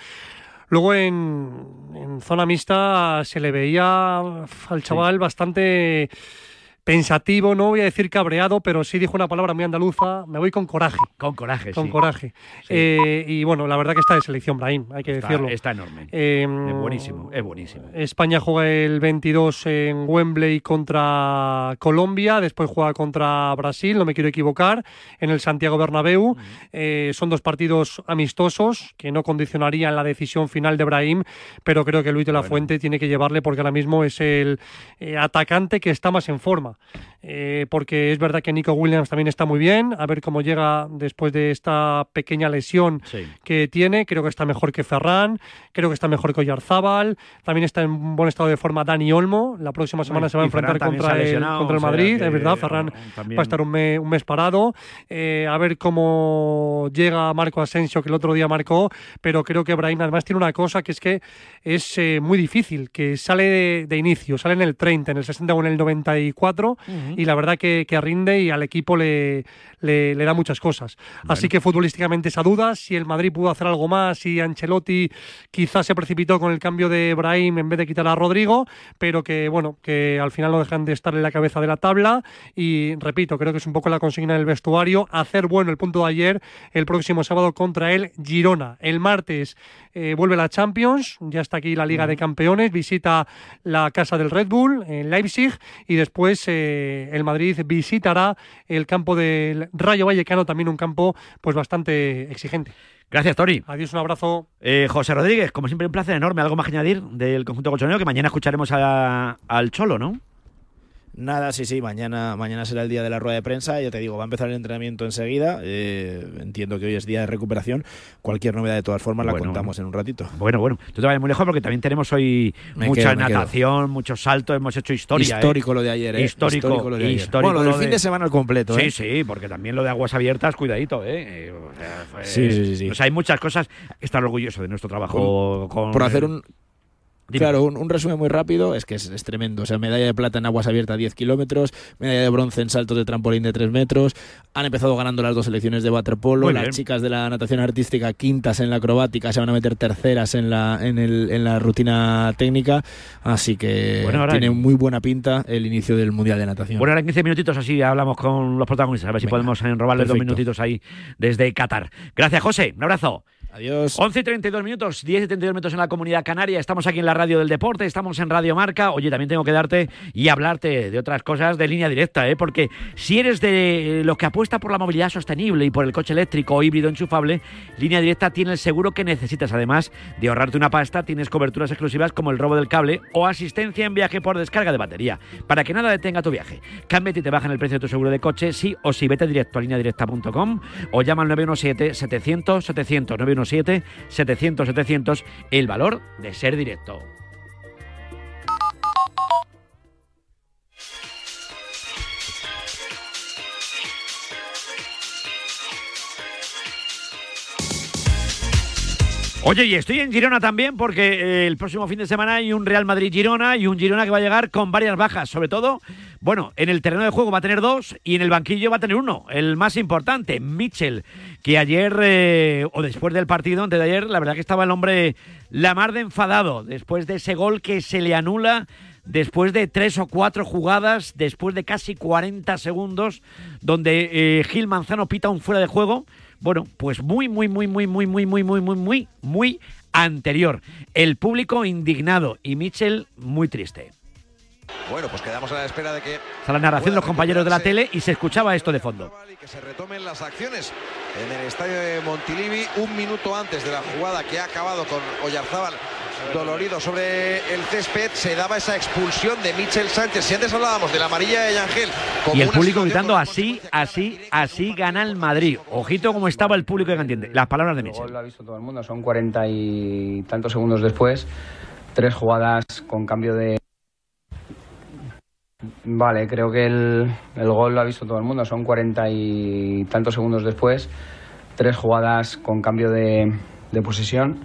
Speaker 15: Luego en, en zona mixta se le veía al chaval bastante pensativo, no voy a decir cabreado, pero sí dijo una palabra muy andaluza, me voy con coraje.
Speaker 10: Con coraje,
Speaker 15: Con
Speaker 10: sí.
Speaker 15: coraje. Eh, y bueno, la verdad que está de selección, Brahim, hay que
Speaker 10: Está-
Speaker 15: decirlo.
Speaker 10: está enorme.
Speaker 15: Eh,
Speaker 10: Es buenísimo, es buenísimo.
Speaker 15: España juega el 22 en Wembley contra Colombia, después juega contra Brasil, no me quiero equivocar, en el Santiago Bernabéu. Eh, son dos partidos amistosos que no condicionarían la decisión final de Brahim, pero creo que Luis de la Fuente tiene que llevarle porque ahora mismo es el atacante que está más en forma. Eh, porque es verdad que Nico Williams también está muy bien, a ver cómo llega después de esta pequeña lesión
Speaker 10: Sí.
Speaker 15: que tiene. Creo que está mejor que Ferran, creo que está mejor que Oyarzábal. También está en buen estado de forma Dani Olmo. La próxima semana
Speaker 10: Bueno,
Speaker 15: se va a enfrentar contra el, contra Madrid.
Speaker 10: que,
Speaker 15: es verdad, Ferran
Speaker 10: también-
Speaker 15: va a estar un, me- un mes parado. Eh, a ver cómo llega Marco Asensio, que el otro día marcó. Pero creo que Brahim además tiene una cosa que es que es eh, muy difícil, que sale de, de inicio, sale en el 30, en el 60 o en el 94. Y la verdad que, que rinde y al equipo le, le, le da muchas cosas. Así que futbolísticamente esa duda, si el Madrid pudo hacer algo más, si Ancelotti quizás se precipitó con el cambio de Brahim en vez de quitar a Rodrigo, pero que bueno, que al final no dejan de estar en la cabeza de la tabla y repito, creo que es un poco la consigna del vestuario, hacer bueno el punto de ayer el próximo sábado contra el Girona. El martes eh, vuelve la Champions, ya está aquí la Liga de Campeones, visita la casa del Red Bull en Leipzig y después eh, el Madrid visitará el campo del Rayo Vallecano, también un campo pues bastante exigente.
Speaker 10: Gracias, Tori.
Speaker 15: Adiós, un abrazo.
Speaker 10: Eh, José Rodríguez, como siempre, un placer enorme. ¿Algo más que añadir del conjunto colchonero? Que mañana escucharemos a- al Cholo, ¿no?
Speaker 16: Nada, sí, sí, mañana, mañana será el día de la rueda de prensa, ya te digo, va a empezar el entrenamiento enseguida, eh, entiendo que hoy es día de recuperación, cualquier novedad de todas formas la
Speaker 10: Bueno,
Speaker 16: contamos en un ratito.
Speaker 10: Bueno, bueno, tú te vayas muy lejos porque también tenemos hoy
Speaker 16: Me
Speaker 10: mucha
Speaker 16: quedo,
Speaker 10: natación, muchos saltos, hemos hecho historia. ¿eh?
Speaker 16: Histórico lo de ayer, ¿eh?
Speaker 10: Histórico,
Speaker 16: Histórico lo de ayer.
Speaker 10: histórico
Speaker 16: Bueno, del
Speaker 10: lo
Speaker 16: fin de semana al completo,
Speaker 10: Sí,
Speaker 16: ¿eh?
Speaker 10: sí, porque también lo de aguas abiertas, cuidadito, ¿eh? O sea, fue-
Speaker 16: Sí, sí, sí, sí.
Speaker 10: O sea, hay muchas cosas. Estar orgulloso de nuestro trabajo con.
Speaker 16: Por hacer un,
Speaker 10: Dime.
Speaker 16: Claro, un, un resumen muy rápido, es que es, es tremendo. O sea, medalla de plata en aguas abiertas 10 kilómetros, medalla de bronce en saltos de trampolín de 3 metros. Han empezado ganando las dos selecciones de waterpolo.
Speaker 10: Muy
Speaker 16: Las
Speaker 10: bien.
Speaker 16: chicas de la natación artística quintas en la acrobática se van a meter terceras en la, en el, en la rutina técnica. Así que
Speaker 10: Bueno,
Speaker 16: tiene
Speaker 10: en-
Speaker 16: muy buena pinta el inicio del Mundial de Natación.
Speaker 10: Bueno, ahora en 15 minutitos así hablamos con los protagonistas, a ver si podemos enrobarles dos minutitos ahí desde Qatar. Gracias, José. Un abrazo.
Speaker 16: Adiós.
Speaker 10: 11 y 32 minutos, 10 y 32 minutos en la comunidad canaria. Estamos aquí en la radio del deporte, estamos en Radio Marca. Oye, también tengo que darte y hablarte de otras cosas de línea directa, ¿eh? porque si eres de los que apuesta por la movilidad sostenible y por el coche eléctrico o híbrido enchufable, línea directa tiene el seguro que necesitas. Además de ahorrarte una pasta, tienes coberturas exclusivas como el robo del cable o asistencia en viaje por descarga de batería, para que nada detenga tu viaje. Cámbiate y te bajan el precio de tu seguro de coche, sí o sí. Vete directo a lineadirecta.com o llama al 917 700 700 917 700 700 el valor de ser directo. Oye, y estoy en Girona también porque eh, el próximo fin de semana hay un Real Madrid-Girona y un Girona que va a llegar con varias bajas. Sobre todo, bueno, en el terreno de juego va a tener dos y en el banquillo va a tener uno. El más importante, Mitchell, que ayer, eh, o después del partido, antes de ayer, la verdad que estaba el hombre la mar de enfadado después de ese gol que se le anula después de tres o cuatro jugadas, después de casi 40 segundos, donde eh, Gil Manzano pita un fuera de juego bueno, pues muy, muy, muy, muy, muy, muy, muy, muy, muy, muy, muy anterior. El público indignado y Mitchell muy triste.
Speaker 17: Bueno, pues quedamos a la espera de que.
Speaker 10: Está la narración de los compañeros de la tele y se escuchaba esto de fondo.
Speaker 17: Y que se retomen las acciones en el estadio de Montilivi un minuto antes de la jugada que ha acabado con Oyarzábal dolorido sobre el césped, se daba esa expulsión de Michel Sánchez. Si antes hablábamos de la amarilla de Yangel.
Speaker 10: Y el público gritando así, así, así gana el Madrid. Ojito cómo estaba el público que entiende. Las palabras de Michel.
Speaker 6: Lo ha visto todo el mundo, son cuarenta y tantos segundos después. Tres jugadas con cambio de. Vale, creo que el, el gol lo ha visto todo el mundo, son cuarenta y tantos segundos después. Tres jugadas con cambio de, de posesión.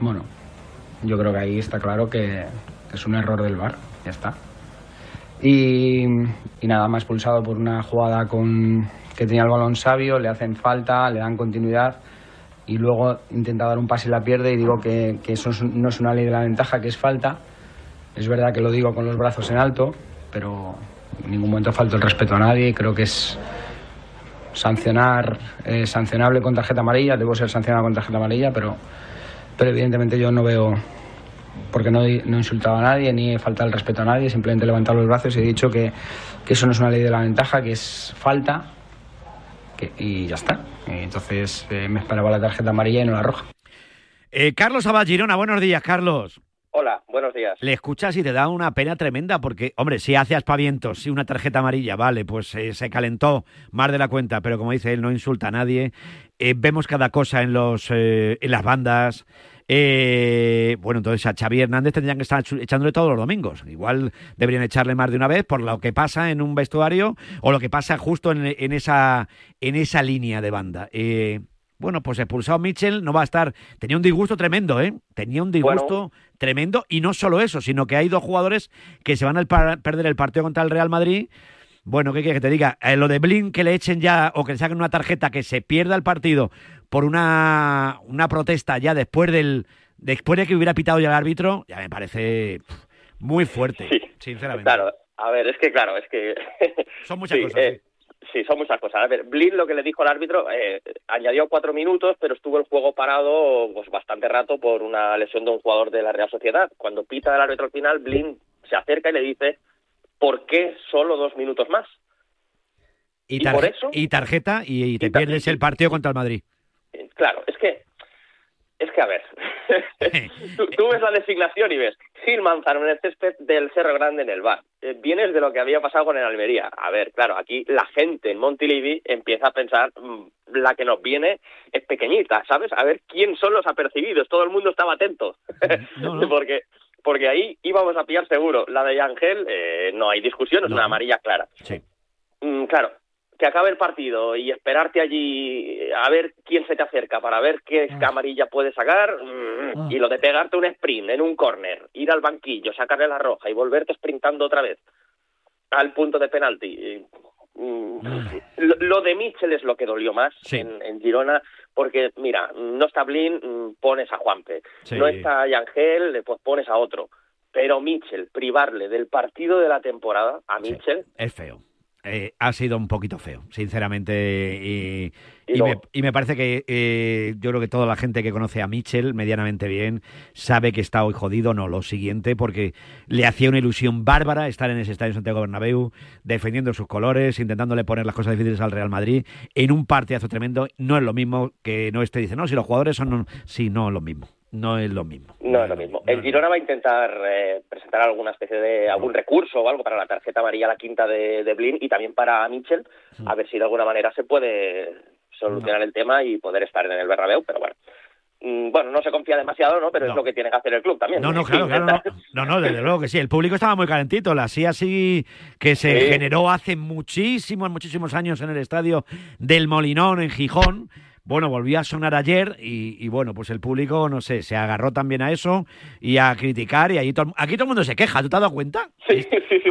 Speaker 6: Bueno, yo creo que ahí está claro que, es un error del VAR, ya está. Y, y nada, más expulsado por una jugada con, que tenía el balón sabio, le hacen falta, le dan continuidad y luego intenta dar un pase y la pierde y digo que, que eso no es una ley de la ventaja, que es falta. Es verdad que lo digo con los brazos en alto, pero en ningún momento falta el respeto a nadie. Creo que es sancionar, eh, sancionable con tarjeta amarilla, debo ser sancionado con tarjeta amarilla, pero, pero evidentemente yo no veo, porque no, he- insultado a nadie ni he faltado el respeto a nadie, simplemente he levantado los brazos y he dicho que, eso no es una ley de la ventaja, que es falta que- y ya está. Entonces eh, me esperaba la tarjeta amarilla y no la roja.
Speaker 10: Eh, Carlos Abad Girona, buenos días, Carlos.
Speaker 18: Hola, buenos días.
Speaker 10: Le escuchas y te da una pena tremenda porque, hombre, si hace aspavientos, si una tarjeta amarilla, vale, pues eh, se calentó más de la cuenta, pero como dice él, no insulta a nadie. Eh, vemos cada cosa en, los, eh, en las bandas. Eh, bueno, entonces a Xavi Hernández tendrían que estar echándole todos los domingos. Igual deberían echarle más de una vez por lo que pasa en un vestuario o lo que pasa justo en, en esa, en esa línea de banda. Eh, bueno, pues expulsado Mitchell no va a estar. Tenía un disgusto tremendo, ¿eh? Tenía un disgusto tremendo. Y no solo eso, sino que hay dos jugadores que se van a perder el partido contra el Real Madrid. Bueno, ¿qué quieres que te diga? Eh, lo de Blin que le echen ya o que le saquen una tarjeta que se pierda el partido por una, una protesta ya después del después de que hubiera pitado ya el árbitro, ya me parece muy fuerte, sinceramente.
Speaker 18: Claro, a ver, es que claro, es que...
Speaker 10: Son muchas
Speaker 18: Sí,
Speaker 10: cosas.
Speaker 18: eh, Sí, son muchas cosas. A ver, Blin lo que le dijo al árbitro, eh, añadió cuatro minutos, pero estuvo el juego parado pues bastante rato por una lesión de un jugador de la Real Sociedad. Cuando pita el árbitro al final, Blin se acerca y le dice, ¿por qué solo dos minutos más?
Speaker 10: Y,
Speaker 18: por eso-
Speaker 10: y tarjeta y, y te pierdes el partido contra el Madrid.
Speaker 18: Claro, es que, es que a ver, tú, tú ves la designación y ves Gil Manzano en el césped del Cerro Grande en el bar. Eh, vienes de lo que había pasado con el Almería. A ver, claro, aquí la gente en Montilivi empieza a pensar, mm, la que nos viene es pequeñita, ¿sabes? A ver quién son los apercibidos. Todo el mundo estaba atento. porque porque ahí íbamos a pillar seguro. La de Ángel, eh, no hay discusión, es una amarilla clara.
Speaker 10: Sí.
Speaker 18: Mm, claro, que acabe el partido y esperarte allí a ver quién se te acerca para ver qué amarilla puede sacar mm, y lo de pegarte un sprint en un córner, ir al banquillo, sacarle la roja y volverte sprintando otra vez al punto de penalti. mm, lo, lo de Mitchell es lo que dolió más
Speaker 10: Sí.
Speaker 18: en, en Girona porque mira, no está Blin, mm, pones a Juanpe,
Speaker 10: Sí.
Speaker 18: no está Yangel, pues pones a otro. Pero Mitchell, privarle del partido de la temporada a Mitchell,
Speaker 10: Es feo. Eh, ha sido un poquito feo, sinceramente. Y,
Speaker 18: Y
Speaker 10: y
Speaker 18: luego-
Speaker 10: me, y me parece que eh, yo creo que toda la gente que conoce a Mitchell medianamente bien sabe que está hoy jodido. No, lo siguiente, porque le hacía una ilusión bárbara estar en ese estadio Santiago Bernabéu, defendiendo sus colores, intentándole poner las cosas difíciles al Real Madrid, en un partidazo tremendo. No es lo mismo que no esté, dice, no, si los jugadores son... sí, no es lo mismo. No es lo mismo.
Speaker 18: No es lo mismo. El Girona va a intentar eh, presentar alguna especie de algún recurso o algo para la tarjeta amarilla, la quinta de, de Blin y también para Mitchell, a ver si de alguna manera se puede solucionar el tema y poder estar en el Bernabéu, pero bueno. Mm, Bueno, no se confía demasiado, ¿no? Pero es lo que tiene que hacer el club también.
Speaker 10: No, no, claro, claro. No, no, no, desde luego que sí. El público estaba muy calentito. La sí así que se
Speaker 18: Sí.
Speaker 10: generó hace muchísimos, muchísimos años en el estadio del Molinón, en Gijón. Bueno, volvió a sonar ayer y, y bueno, pues el público, no sé, se agarró también a eso y a criticar y ahí todo, aquí todo el mundo se queja, ¿tú te has dado cuenta?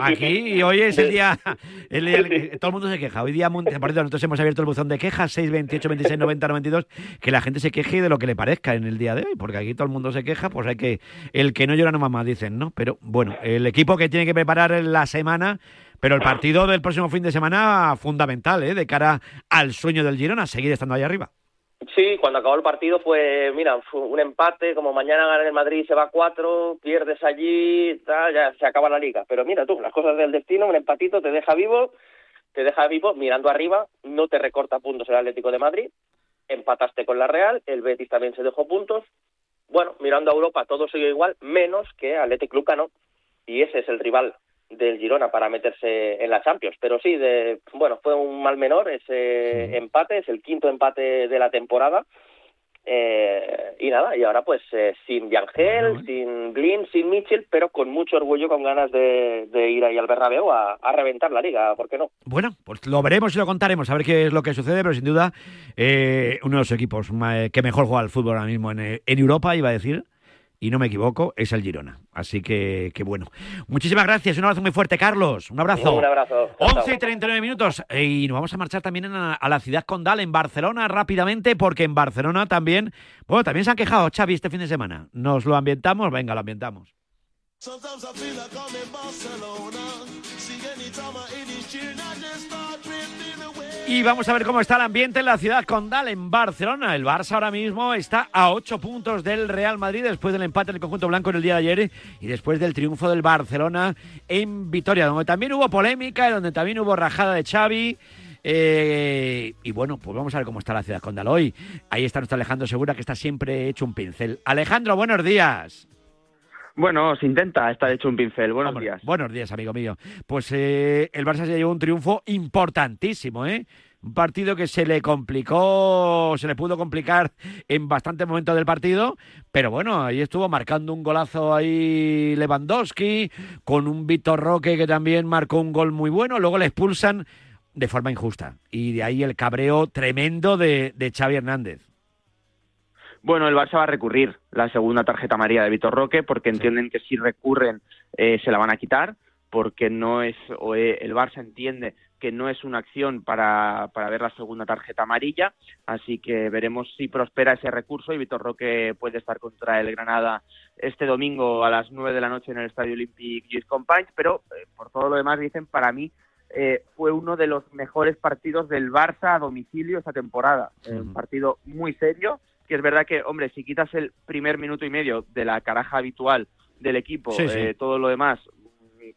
Speaker 10: Aquí hoy es el día, el día- el- todo el mundo se queja. Hoy día, cierto, nosotros hemos abierto el buzón de quejas, 6, 28, 26, 90, 92, que la gente se queje de lo que le parezca en el día de hoy, porque aquí todo el mundo se queja, pues hay que, el que no llora no mamá, dicen, ¿no? Pero bueno, el equipo que tiene que preparar la semana, pero el partido del próximo fin de semana fundamental, ¿eh? De cara al sueño del Girona, seguir estando ahí arriba.
Speaker 18: Sí, cuando acabó el partido fue, mira, fue un empate, como mañana gana el Madrid se va a cuatro, pierdes allí, tal, ya se acaba la liga. Pero mira tú, las cosas del destino, un empatito te deja vivo, te deja vivo mirando arriba, no te recorta puntos el Atlético de Madrid, empataste con la Real, el Betis también se dejó puntos. Bueno, mirando a Europa todo sigue igual, menos que Athletic Club Cano, y ese es el rival del Girona para meterse en la Champions. Pero sí, de, bueno, fue un mal menor ese empate, es el quinto empate de la temporada. Eh, y nada, y ahora pues eh, sin Biangel, sin Blin, sin Mitchell, pero con mucho orgullo, con ganas de, de ir ahí al Bernabéu a, a reventar la liga, ¿por qué no?
Speaker 10: Bueno, pues lo veremos y lo contaremos, a ver qué es lo que sucede, pero sin duda eh, uno de los equipos ma- que mejor juega al fútbol ahora mismo en, eh, en Europa, iba a decir, y no me equivoco, es el Girona. Así que, que bueno. Muchísimas gracias, un abrazo muy fuerte, Carlos. Un abrazo.
Speaker 18: Un abrazo. Chao,
Speaker 10: 11 y
Speaker 18: chao.
Speaker 10: 39 minutos. eh, Y nos vamos a marchar también a, a la ciudad condal, en Barcelona, rápidamente, porque en Barcelona también, bueno, también se han quejado, Xavi, este fin de semana. ¿Nos lo ambientamos? Venga, lo ambientamos. Y vamos a ver cómo está el ambiente en la ciudad condal, en Barcelona. El Barça ahora mismo está a ocho puntos del Real Madrid después del empate en el conjunto blanco en el día de ayer y después del triunfo del Barcelona en Vitoria, donde también hubo polémica y donde también hubo rajada de Xavi. Eh, y bueno, pues vamos a ver cómo está la ciudad condal hoy. Ahí está nuestro Alejandro Segura, que está siempre hecho un pincel. Alejandro, buenos días.
Speaker 19: Bueno, se intenta estar hecho un pincel. Buenos días.
Speaker 10: Buenos días, amigo mío. Pues eh, el Barça se llevó un triunfo importantísimo, ¿eh? Un partido que se le complicó, se le pudo complicar en bastantes momentos del partido, pero bueno, ahí estuvo marcando un golazo ahí Lewandowski, con un Víctor Roque que también marcó un gol muy bueno, luego le expulsan de forma injusta. Y de ahí el cabreo tremendo de, de Xavi Hernández.
Speaker 19: Bueno, el Barça va a recurrir la segunda tarjeta amarilla de Vitor Roque porque entienden que si recurren eh, se la van a quitar porque no es o, eh, el Barça entiende que no es una acción para, para ver la segunda tarjeta amarilla, así que veremos si prospera ese recurso y Vitor Roque puede estar contra el Granada este domingo a las 9 de la noche en el Estadio Olympic Lluís Companys, pero eh, por todo lo demás dicen para mí eh, fue uno de los mejores partidos del Barça a domicilio esta temporada, Eh, un partido muy serio, que es verdad que, hombre, si quitas el primer minuto y medio de la caraja habitual del equipo,
Speaker 10: Sí, sí.
Speaker 19: eh, todo lo demás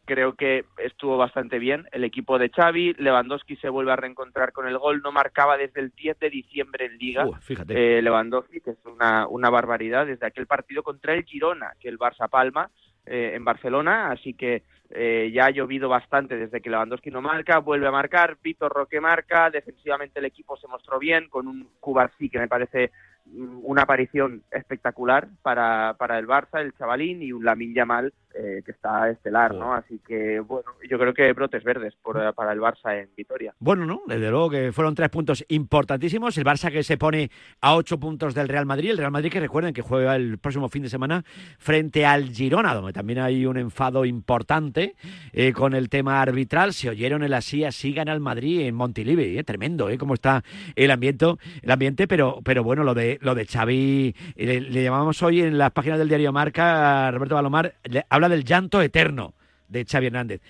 Speaker 19: creo que estuvo bastante bien. El equipo de Xavi, Lewandowski se vuelve a reencontrar con el gol, no marcaba desde el 10 de diciembre en Liga.
Speaker 10: Fíjate.
Speaker 19: eh, Lewandowski, que es una, una barbaridad, desde aquel partido contra el Girona, que el Barça palma eh, en Barcelona, así que eh, ya ha llovido bastante desde que Lewandowski no marca, vuelve a marcar, Víctor Roque marca, defensivamente el equipo se mostró bien, con un Cubarsí que me parece una aparición espectacular para, para el Barça, el chavalín, y un Lamin Yamal eh, que está estelar, ¿no? Así que, bueno, yo creo que brotes verdes por, eh, para el Barça en Vitoria.
Speaker 10: Bueno, no, desde luego que fueron tres puntos importantísimos. El Barça que se pone a ocho puntos del Real Madrid. El Real Madrid que recuerden que juega el próximo fin de semana frente al Girona, donde también hay un enfado importante eh, con el tema arbitral. Se oyeron el así, así gana el Madrid en Montilivi. eh, tremendo, ¿eh? Cómo está el ambiente, el ambiente pero, pero bueno, lo de, lo de Xavi, le, le llamamos hoy en las páginas del diario Marca, a Roberto Balomar, le- habla del llanto eterno de Xavi Hernández.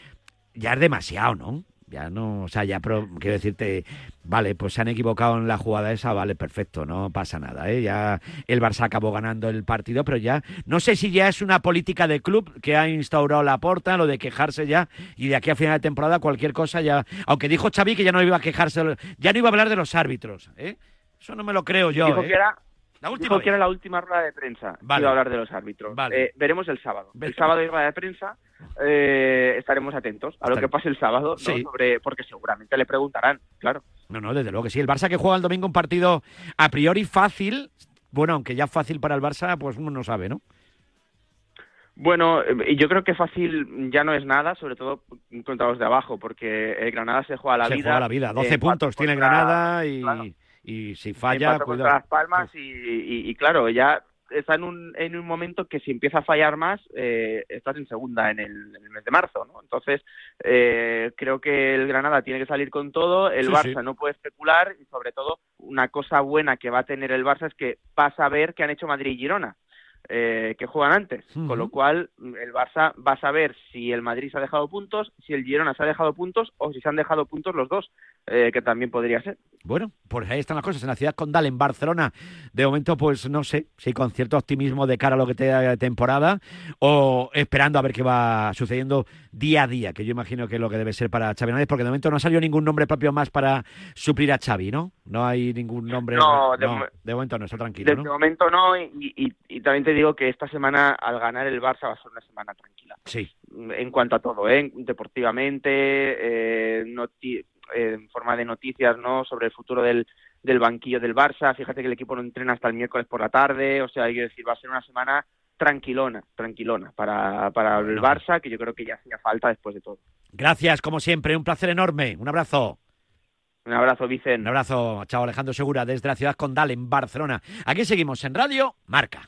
Speaker 10: Ya es demasiado, ¿no? Ya no, o sea, ya pro- quiero decirte, vale, pues se han equivocado en la jugada esa, vale, perfecto, no pasa nada, ¿eh? Ya el Barça acabó ganando el partido, pero ya no sé si ya es una política de club que ha instaurado la porta, lo de quejarse ya y de aquí a final de temporada cualquier cosa ya, aunque dijo Xavi que ya no iba a quejarse, ya no iba a hablar de los árbitros, ¿eh? Eso no me lo creo yo,
Speaker 19: dijo
Speaker 10: ¿eh?
Speaker 19: que era
Speaker 10: La última
Speaker 19: dijo que era la última rueda de prensa
Speaker 10: Vale.
Speaker 19: iba a hablar de los árbitros.
Speaker 10: Vale.
Speaker 19: Eh, veremos el sábado. El sábado hay rueda de prensa. eh, estaremos atentos a lo que pase el sábado, ¿no?
Speaker 10: Sí.
Speaker 19: sobre porque seguramente le preguntarán, claro.
Speaker 10: No, no, desde luego que sí. El Barça que juega el domingo un partido a priori fácil, bueno, aunque ya fácil para el Barça, pues uno no sabe, ¿no?
Speaker 19: Bueno, eh, yo creo que fácil ya no es nada, sobre todo contra los de abajo, porque el Granada se juega a la
Speaker 10: Se
Speaker 19: vida.
Speaker 10: juega la vida. 12
Speaker 19: eh,
Speaker 10: puntos tiene Granada y,
Speaker 19: claro,
Speaker 10: y si falla,
Speaker 19: contra
Speaker 10: cuidado.
Speaker 19: Las Palmas y, y- y claro, ya está en un, en un momento que si empieza a fallar más, eh, estás en segunda en el, en el mes de marzo, ¿no? Entonces, eh, creo que el Granada tiene que salir con todo, el
Speaker 10: Sí,
Speaker 19: Barça
Speaker 10: sí.
Speaker 19: no puede especular y sobre todo una cosa buena que va a tener el Barça es que pasa a ver qué han hecho Madrid y Girona. Eh, que juegan antes, con lo cual el Barça va a saber si el Madrid se ha dejado puntos, si el Girona se ha dejado puntos o si se han dejado puntos los dos, eh, que también podría ser.
Speaker 10: Bueno, pues ahí están las cosas. En la ciudad condal, en Barcelona, de momento, pues no sé si con cierto optimismo de cara a lo que te da de temporada o esperando a ver qué va sucediendo día a día, que yo imagino que es lo que debe ser para Xavi Hernández, porque de momento no ha salido ningún nombre propio más para suplir a Xavi, ¿no? No hay ningún nombre.
Speaker 19: No, de
Speaker 10: no,
Speaker 19: mo-
Speaker 10: de momento no, está tranquilo,
Speaker 19: De
Speaker 10: ¿no?
Speaker 19: momento no, y, y- y también te digo que esta semana, al ganar el Barça, va a ser una semana tranquila.
Speaker 10: Sí.
Speaker 19: En cuanto a todo, ¿eh? deportivamente, eh, eh, en forma de noticias, ¿no? Sobre el futuro del, del banquillo del Barça. Fíjate que el equipo no entrena hasta el miércoles por la tarde. O sea, hay que decir, va a ser una semana tranquilona, tranquilona para, para el Barça, que yo creo que ya hacía falta después de todo.
Speaker 10: Gracias, como siempre, un placer enorme. Un abrazo.
Speaker 19: Un abrazo, Vicen.
Speaker 10: Un abrazo, chao Alejandro Segura, desde la ciudad condal, en Barcelona. Aquí seguimos en Radio Marca.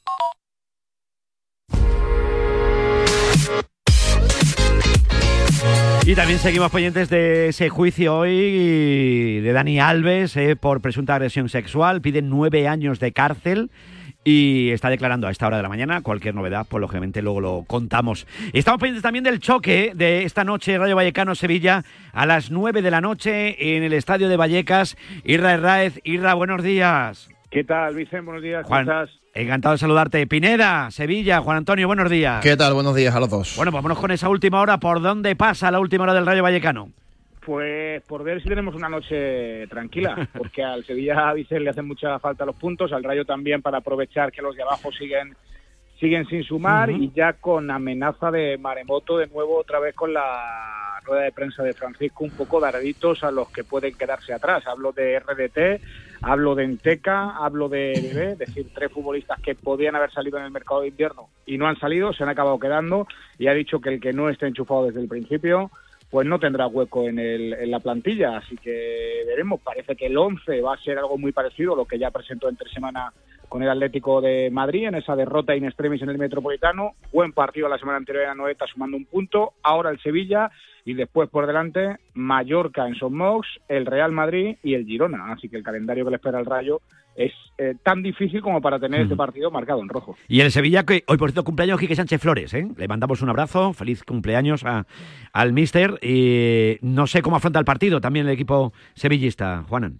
Speaker 10: Y también seguimos pendientes de ese juicio hoy de Dani Alves eh, por presunta agresión sexual. Pide nueve años de cárcel y está declarando a esta hora de la mañana. Cualquier novedad, pues lógicamente luego lo contamos. Estamos pendientes también del choque de esta noche Rayo Vallecano-Sevilla a las nueve de la noche en el estadio de Vallecas. Irra Herráez. Irra, buenos días.
Speaker 20: ¿Qué tal, Vicente? Buenos días.
Speaker 10: Juan,
Speaker 20: ¿Cómo estás?
Speaker 10: Encantado de saludarte. Pineda, Sevilla, Juan Antonio, buenos días.
Speaker 21: ¿Qué tal? Buenos días a los dos.
Speaker 10: Bueno, vámonos con esa última hora. ¿Por dónde pasa la última hora del Rayo Vallecano?
Speaker 20: Pues por ver si tenemos una noche tranquila, porque al Sevilla a Vicente le hacen mucha falta los puntos, al Rayo también para aprovechar que los de abajo siguen siguen sin sumar y ya con amenaza de maremoto de nuevo otra vez con la rueda de prensa de Francisco un poco darditos a los que pueden quedarse atrás. Hablo de RDT, hablo de Enteca, hablo de Bebé, es decir, tres futbolistas que podían haber salido en el mercado de invierno y no han salido, se han acabado quedando y ha dicho que el que no esté enchufado desde el principio pues no tendrá hueco en, el, en la plantilla, así que veremos. Parece que el 11 va a ser algo muy parecido a lo que ya presentó entre semana con el Atlético de Madrid en esa derrota in extremis en el Metropolitano. Buen partido la semana anterior en Anoeta sumando un punto. Ahora el Sevilla y después por delante Mallorca en Son Mox, el Real Madrid y el Girona. Así que el calendario que le espera al Rayo es eh, tan difícil como para tener este partido marcado en rojo.
Speaker 10: Y el Sevilla, que hoy por cierto cumpleaños Quique Sánchez Flores, ¿eh? Le mandamos un abrazo, feliz cumpleaños a- al míster. Y no sé cómo afronta el partido también el equipo sevillista, Juanan.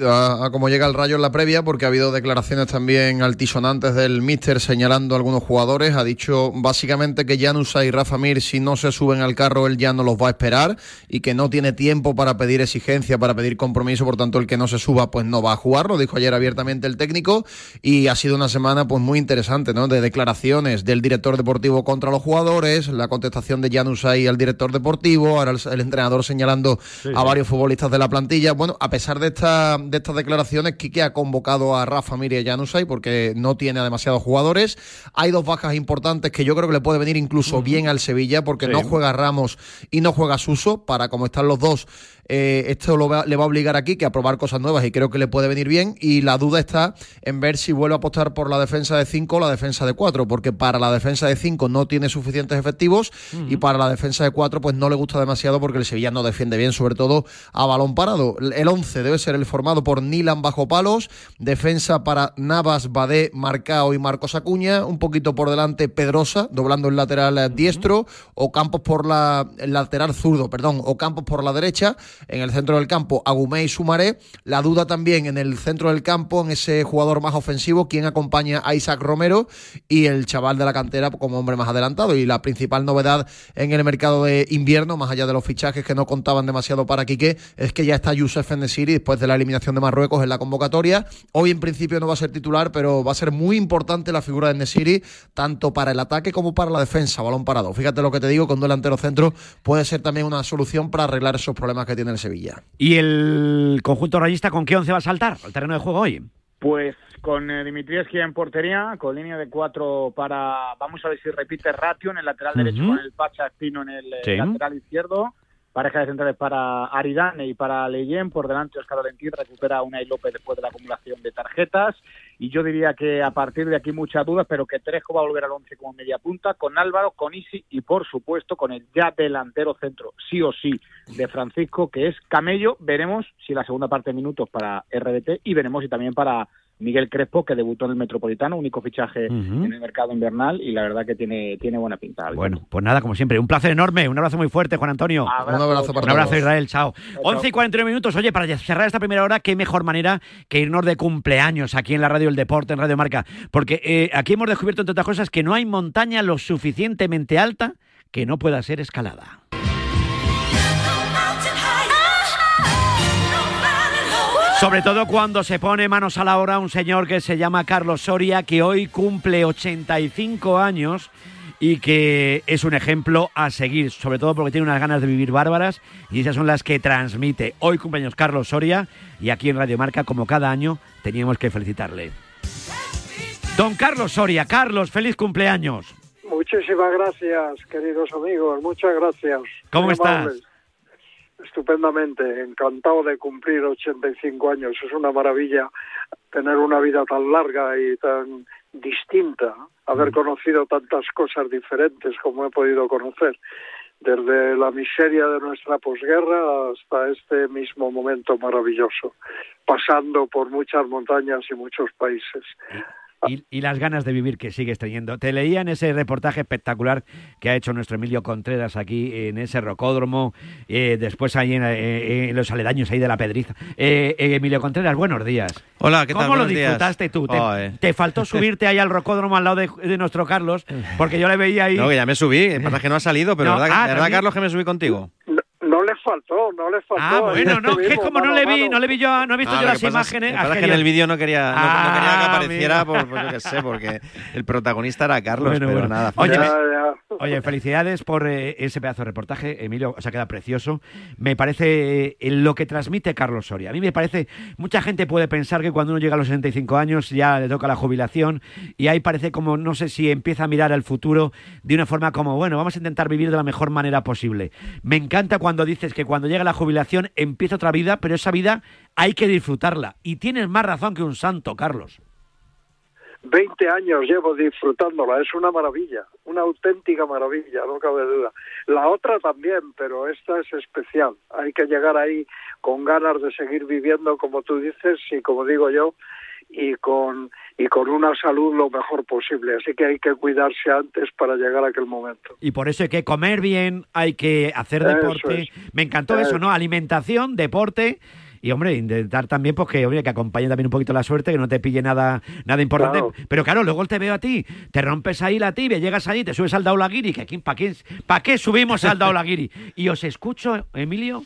Speaker 21: A, a cómo llega el Rayo en la previa, porque ha habido declaraciones también altisonantes del míster señalando a algunos jugadores. Ha dicho básicamente que Janusa y Rafa Mir, si no se suben al carro, él ya no los va a esperar y que no tiene tiempo para pedir exigencia, para pedir compromiso. Por tanto, el que no se suba, pues no va a jugar. Lo dijo ayer abiertamente el técnico. Y ha sido una semana pues muy interesante, ¿no? De declaraciones del director deportivo contra los jugadores, la contestación de Janusay al director deportivo, ahora el, el entrenador señalando a varios futbolistas de la plantilla. Bueno, a pesar de esta de estas declaraciones, Quique ha convocado a Rafa Mir y a Janusay porque no tiene a demasiados jugadores. Hay dos bajas importantes que yo creo que le puede venir incluso bien al Sevilla porque
Speaker 22: Sí.
Speaker 21: no juega Ramos y no juega Suso. Para como están los dos, eh, esto lo va- le va a obligar aquí que a probar cosas nuevas y creo que le puede venir bien. Y la duda está en ver si vuelve a apostar por la defensa de 5 o la defensa de 4, porque para la defensa de 5 no tiene suficientes efectivos y para la defensa de 4 pues no le gusta demasiado porque el Sevilla no defiende bien, sobre todo a balón parado. El 11 debe ser el formado por Nilan bajo palos, defensa para Navas, Badé, Marcao y Marcos Acuña, un poquito por delante Pedrosa, doblando el lateral eh, diestro, o Campos por la el lateral zurdo, perdón, o Campos por la derecha, en el centro del campo Agumé y Sumaré, la duda también en el centro del campo, en ese jugador más ofensivo, quien acompaña a Isaac Romero y el chaval de la cantera como hombre más adelantado. Y la principal novedad en el mercado de invierno, más allá de los fichajes que no contaban demasiado para Quique, es que ya está Youssef Nesiri después de la eliminación de Marruecos en la convocatoria. Hoy en principio no va a ser titular, pero va a ser muy importante la figura de Nesiri, tanto para el ataque como para la defensa, balón parado. Fíjate lo que te digo, con delantero centro puede ser también una solución para arreglar esos problemas que tiene el Sevilla.
Speaker 10: ¿Y el conjunto rayista con qué once va a saltar al terreno de juego hoy?
Speaker 20: Pues con eh, Dimitrievski en portería, con línea de cuatro para, vamos a ver si repite Ratio en el lateral derecho
Speaker 10: Ujú.
Speaker 20: con el Pacha Espino en el eh,
Speaker 10: Sí.
Speaker 20: lateral izquierdo, pareja de centrales para Aridane y para Leyen, por delante Oscar Valentín recupera a Unai López después de la acumulación de tarjetas y yo diría que a partir de aquí muchas dudas, pero que Trejo va a volver al once como media punta, con Álvaro, con Isi y por supuesto con el ya delantero centro, sí o sí, de Francisco, que es Camello, veremos si la segunda parte de minutos para RDT y veremos si también para Miguel Crespo, que debutó en el Metropolitano, único fichaje en el mercado invernal y la verdad que tiene, tiene buena pinta.
Speaker 10: Bueno, pues nada, como siempre, un placer enorme, un abrazo muy fuerte, Juan Antonio.
Speaker 20: Abrazo, Un abrazo para
Speaker 10: Un abrazo,
Speaker 20: todos.
Speaker 10: Israel, chao.
Speaker 20: chao.
Speaker 10: 11 y 49 minutos, oye, para cerrar esta primera hora, qué mejor manera que irnos de cumpleaños aquí en la radio del deporte, en Radio Marca, porque eh, aquí hemos descubierto, entre otras cosas, que no hay montaña lo suficientemente alta que no pueda ser escalada. Sobre todo cuando se pone manos a la obra un señor que se llama Carlos Soria, que hoy cumple 85 años y que es un ejemplo a seguir, sobre todo porque tiene unas ganas de vivir bárbaras y esas son las que transmite. Hoy cumpleaños Carlos Soria y aquí en Radio Marca, como cada año, teníamos que felicitarle. Don Carlos Soria, Carlos, feliz cumpleaños.
Speaker 23: Muchísimas gracias, queridos amigos, muchas gracias.
Speaker 10: ¿Cómo
Speaker 23: Muy
Speaker 10: estás?
Speaker 23: amables. Estupendamente, encantado de cumplir 85 años. Es una maravilla tener una vida tan larga y tan distinta, haber
Speaker 10: Mm.
Speaker 23: conocido tantas cosas diferentes como he podido conocer, desde la miseria de nuestra posguerra hasta este mismo momento maravilloso, pasando por muchas montañas y muchos países.
Speaker 10: Y, y las ganas de vivir que sigues teniendo. Te leía en ese reportaje espectacular que ha hecho nuestro Emilio Contreras aquí en ese rocódromo, eh, después ahí en, eh, en los aledaños ahí de la Pedriza. Eh, eh, Emilio Contreras, buenos días.
Speaker 24: Hola, ¿qué tal?
Speaker 10: ¿Cómo lo
Speaker 24: días.
Speaker 10: disfrutaste tú? Te,
Speaker 24: Oh, eh.
Speaker 10: te faltó subirte ahí al rocódromo al lado de, de nuestro Carlos, porque yo le veía ahí.
Speaker 24: No, que ya me subí, el pasa que no ha salido, pero
Speaker 10: No,
Speaker 24: ¿verdad,
Speaker 10: ah,
Speaker 24: ¿verdad. Carlos, que me subí contigo?
Speaker 23: No le faltó, no le faltó.
Speaker 10: Ah, bueno, no, que
Speaker 23: Estuvimos
Speaker 10: como no le vi,
Speaker 23: mano.
Speaker 10: no le vi yo, no he visto
Speaker 24: Ah,
Speaker 10: yo las
Speaker 24: es-
Speaker 10: imágenes.
Speaker 24: es que en el vídeo no quería, no, no quería que
Speaker 10: Ah,
Speaker 24: apareciera, por, por yo qué sé, porque el protagonista era Carlos,
Speaker 10: Bueno,
Speaker 24: pero
Speaker 10: bueno.
Speaker 24: nada.
Speaker 10: Oye, felicidades por eh, ese pedazo de reportaje, Emilio, os ha quedado precioso. Me parece eh, lo que transmite Carlos Soria. A mí me parece, mucha gente puede pensar que cuando uno llega a los 65 años ya le toca la jubilación y ahí parece como, no sé si empieza a mirar al futuro de una forma como, bueno, vamos a intentar vivir de la mejor manera posible. Me encanta cuando dices que cuando llega la jubilación empieza otra vida, pero esa vida hay que disfrutarla. Y tienes más razón que un santo, Carlos.
Speaker 23: 20 años llevo disfrutándola, es una maravilla, una auténtica maravilla, no cabe duda. La otra también, pero esta es especial. Hay que llegar ahí con ganas de seguir viviendo, como tú dices, y como digo yo, y con, y con una salud lo mejor posible. Así que hay que cuidarse antes para llegar a aquel momento.
Speaker 10: Y por eso hay que comer bien, hay que hacer deporte.
Speaker 23: es.
Speaker 10: Me encantó eso,
Speaker 23: Eso.
Speaker 10: ¿no? Alimentación, deporte. Y hombre, intentar también pues, que, hombre, que acompañe también un poquito la suerte, que no te pille nada, nada importante.
Speaker 23: Claro.
Speaker 10: Pero claro, luego te veo a ti, te rompes ahí la tibia, llegas allí, te subes al Daulagiri, que aquí, ¿para qué, pa' qué subimos al Daulagiri? Y os escucho, Emilio,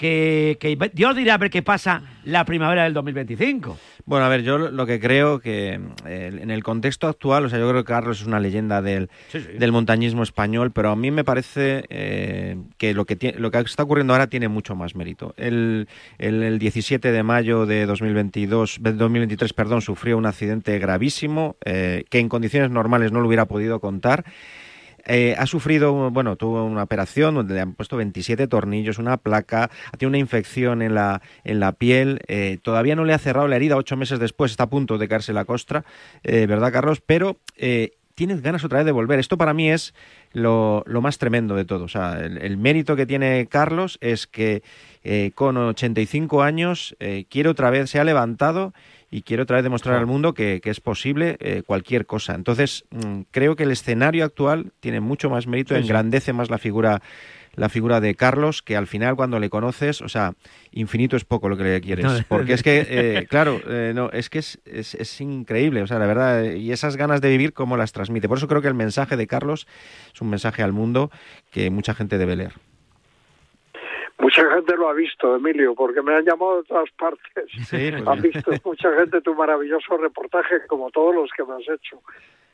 Speaker 10: que, que Dios dirá a ver qué pasa la primavera del 2025.
Speaker 24: Bueno, a ver, yo lo que creo que eh, en el contexto actual, o sea, yo creo que Carlos es una leyenda del,
Speaker 10: Sí, sí.
Speaker 24: del montañismo español, pero a mí me parece eh, que lo que, lo que está ocurriendo ahora tiene mucho más mérito. El, el, el 17 de mayo de 2022, de 2023 perdón, sufrió un accidente gravísimo eh, que en condiciones normales no lo hubiera podido contar. Eh, ha sufrido, bueno, tuvo una operación donde le han puesto 27 tornillos, una placa, tiene una infección en la, en la piel, eh, todavía no le ha cerrado la herida, ocho meses después está a punto de caerse la costra, eh, ¿verdad, Carlos? Pero tienes ganas otra vez de volver. Esto para mí es lo, lo más tremendo de todo. O sea, el, el mérito que tiene Carlos es que con 85 años quiere otra vez, se ha levantado y quiere otra vez demostrar al mundo que, que es posible eh, cualquier cosa. Entonces, mm, creo que el escenario actual tiene mucho más mérito,
Speaker 10: Sí, sí.
Speaker 24: engrandece más la figura la figura de Carlos, que al final cuando le conoces, o sea, infinito es poco lo que le quieres. Porque es que, eh, claro, eh, no, es que es, es, es increíble, o sea, la verdad, y esas ganas de vivir, cómo las transmite. Por eso creo que el mensaje de Carlos es un mensaje al mundo que mucha gente debe leer.
Speaker 23: Mucha gente lo ha visto, Emilio, porque me han llamado de todas partes.
Speaker 24: Sí, pues
Speaker 23: Han visto mucha gente tu maravilloso reportaje, como todos los que me has hecho.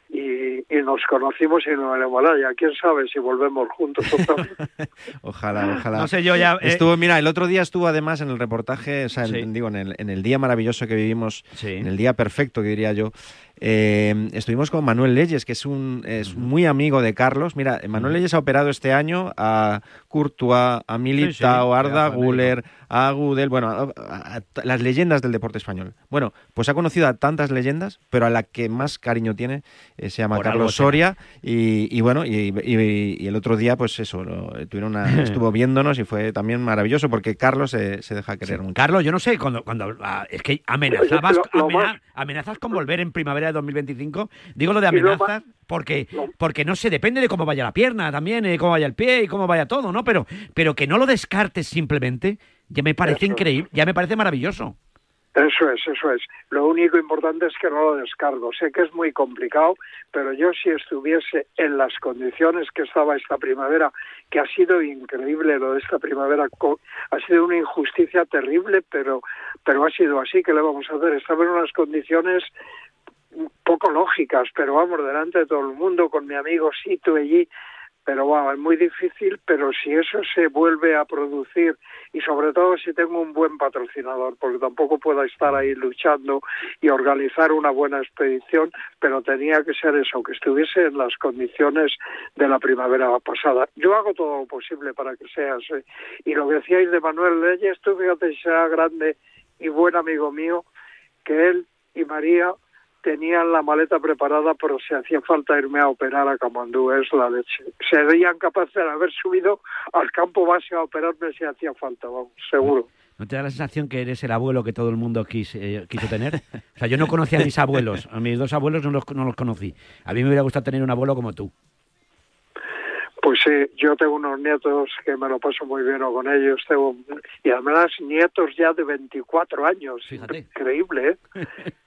Speaker 23: Y, y nos conocimos en el Himalaya. ¿Quién sabe si volvemos juntos otra vez?
Speaker 24: Ojalá, ojalá.
Speaker 10: No sé, yo ya, eh,
Speaker 24: Estuvo, mira, el otro día estuvo además en el reportaje, o sea, digo, en el, en el día maravilloso que vivimos,
Speaker 10: Sí.
Speaker 24: en el día perfecto, que diría yo. eh, estuvimos con Manuel Leyes, que es un es muy amigo de Carlos. Mira, Manuel Leyes ha operado este año a Courtois, a Militao, a Arda Güler, a Gudel, bueno, a- a- a las leyendas del deporte español. Bueno, pues ha conocido a tantas leyendas, pero a la que más cariño tiene eh, se llama
Speaker 10: Por
Speaker 24: Carlos. Soria y, y bueno, y, y- y el otro día, pues eso, lo- tuvieron una- estuvo viéndonos y fue también maravilloso porque Carlos se, se deja querer mucho.
Speaker 10: Carlos, yo no sé, cuando, cuando ah, es que amenazabas,
Speaker 23: Lo- lo
Speaker 10: amena-
Speaker 23: más-
Speaker 10: amenazas con volver en primavera de 2025. Digo lo de amenazas porque, porque no sé, depende de cómo vaya la pierna también, eh, cómo vaya el pie y cómo vaya todo, ¿no? Pero, pero que no lo descartes simplemente, ya me parece increíble, ya me parece maravilloso.
Speaker 23: Eso es, eso es. Lo único importante es que no lo descargo. Sé que es muy complicado, pero yo si estuviese en las condiciones que estaba esta primavera, que ha sido increíble lo de esta primavera, ha sido una injusticia terrible, pero, pero ha sido así, que le vamos a hacer? Estaba en unas condiciones poco lógicas, pero vamos, delante de todo el mundo, con mi amigo Sito allí, pero wow, es muy difícil, pero si eso se vuelve a producir y sobre todo si tengo un buen patrocinador, porque tampoco puedo estar ahí luchando y organizar una buena expedición, pero tenía que ser eso, que estuviese en las condiciones de la primavera pasada. Yo hago todo lo posible para que sea así. Y lo que decíais de Manuel Leyes, tú fíjate será grande y buen amigo mío, que él y María tenían la maleta preparada, pero si hacía falta irme a operar a Camandú, es la leche. Serían capaces de haber subido al campo base a operarme si hacía falta, vamos, seguro.
Speaker 10: ¿No te da la sensación que eres el abuelo que todo el mundo quis- eh, quiso tener? O sea, yo no conocía a mis abuelos, a mis dos abuelos no los, no los conocí. A mí me hubiera gustado tener un abuelo como tú.
Speaker 23: Pues sí, yo tengo unos nietos que me lo paso muy bien con ellos, tengo y además nietos ya de 24 años, increíble, ¿eh?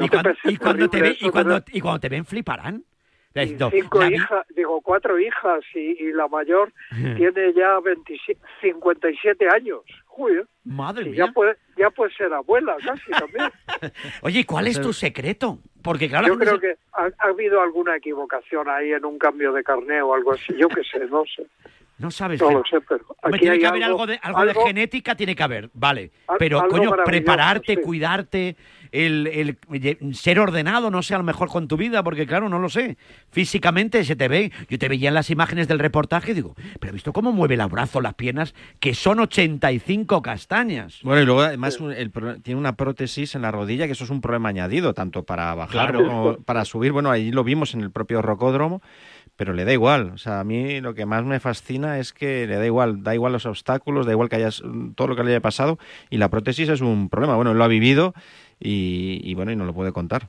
Speaker 23: ¿No
Speaker 10: Y cuando,
Speaker 23: parece
Speaker 10: y cuando te,
Speaker 23: terrible
Speaker 10: ve-
Speaker 23: eso
Speaker 10: y cuando, y cuando te ven fliparán. Diciendo,
Speaker 23: cinco
Speaker 10: la
Speaker 23: hijas, digo cuatro hijas y, y la mayor tiene ya 27, 57 años. Uy,
Speaker 10: Madre
Speaker 23: y
Speaker 10: mía.
Speaker 23: ya puede, ya puede ser abuela casi también.
Speaker 10: Oye, ¿y ¿cuál es tu secreto? Porque claro, la
Speaker 23: Yo creo
Speaker 10: se-
Speaker 23: que ha, ha habido alguna equivocación ahí en un cambio de carné o algo así. Yo qué sé, no sé.
Speaker 10: No sabes.
Speaker 23: No
Speaker 10: gen-
Speaker 23: lo sé, pero
Speaker 10: Hombre,
Speaker 23: aquí
Speaker 10: tiene
Speaker 23: hay
Speaker 10: que haber
Speaker 23: algo,
Speaker 10: algo, de, algo, de genética, tiene que haber, vale.
Speaker 23: Al-
Speaker 10: Pero, coño, prepararte,
Speaker 23: sí.
Speaker 10: cuidarte, el, el- ser ordenado, no sé, a lo mejor con tu vida, porque claro, no lo sé. Físicamente se te ve. Yo te veía en las imágenes del reportaje y digo, pero he visto cómo mueve los brazos, las piernas, que son 85 castañas.
Speaker 24: Bueno, y luego además un- el tiene una prótesis en la rodilla, que eso es un problema añadido, tanto para bajar
Speaker 10: Claro.
Speaker 24: como para subir. Bueno, ahí lo vimos en el propio rocódromo, pero le da igual. O sea, a mí lo que más me fascina es que le da igual, da igual los obstáculos, da igual que hayas todo lo que le haya pasado, y la prótesis es un problema. Bueno, lo ha vivido y, y bueno, y no lo puede contar.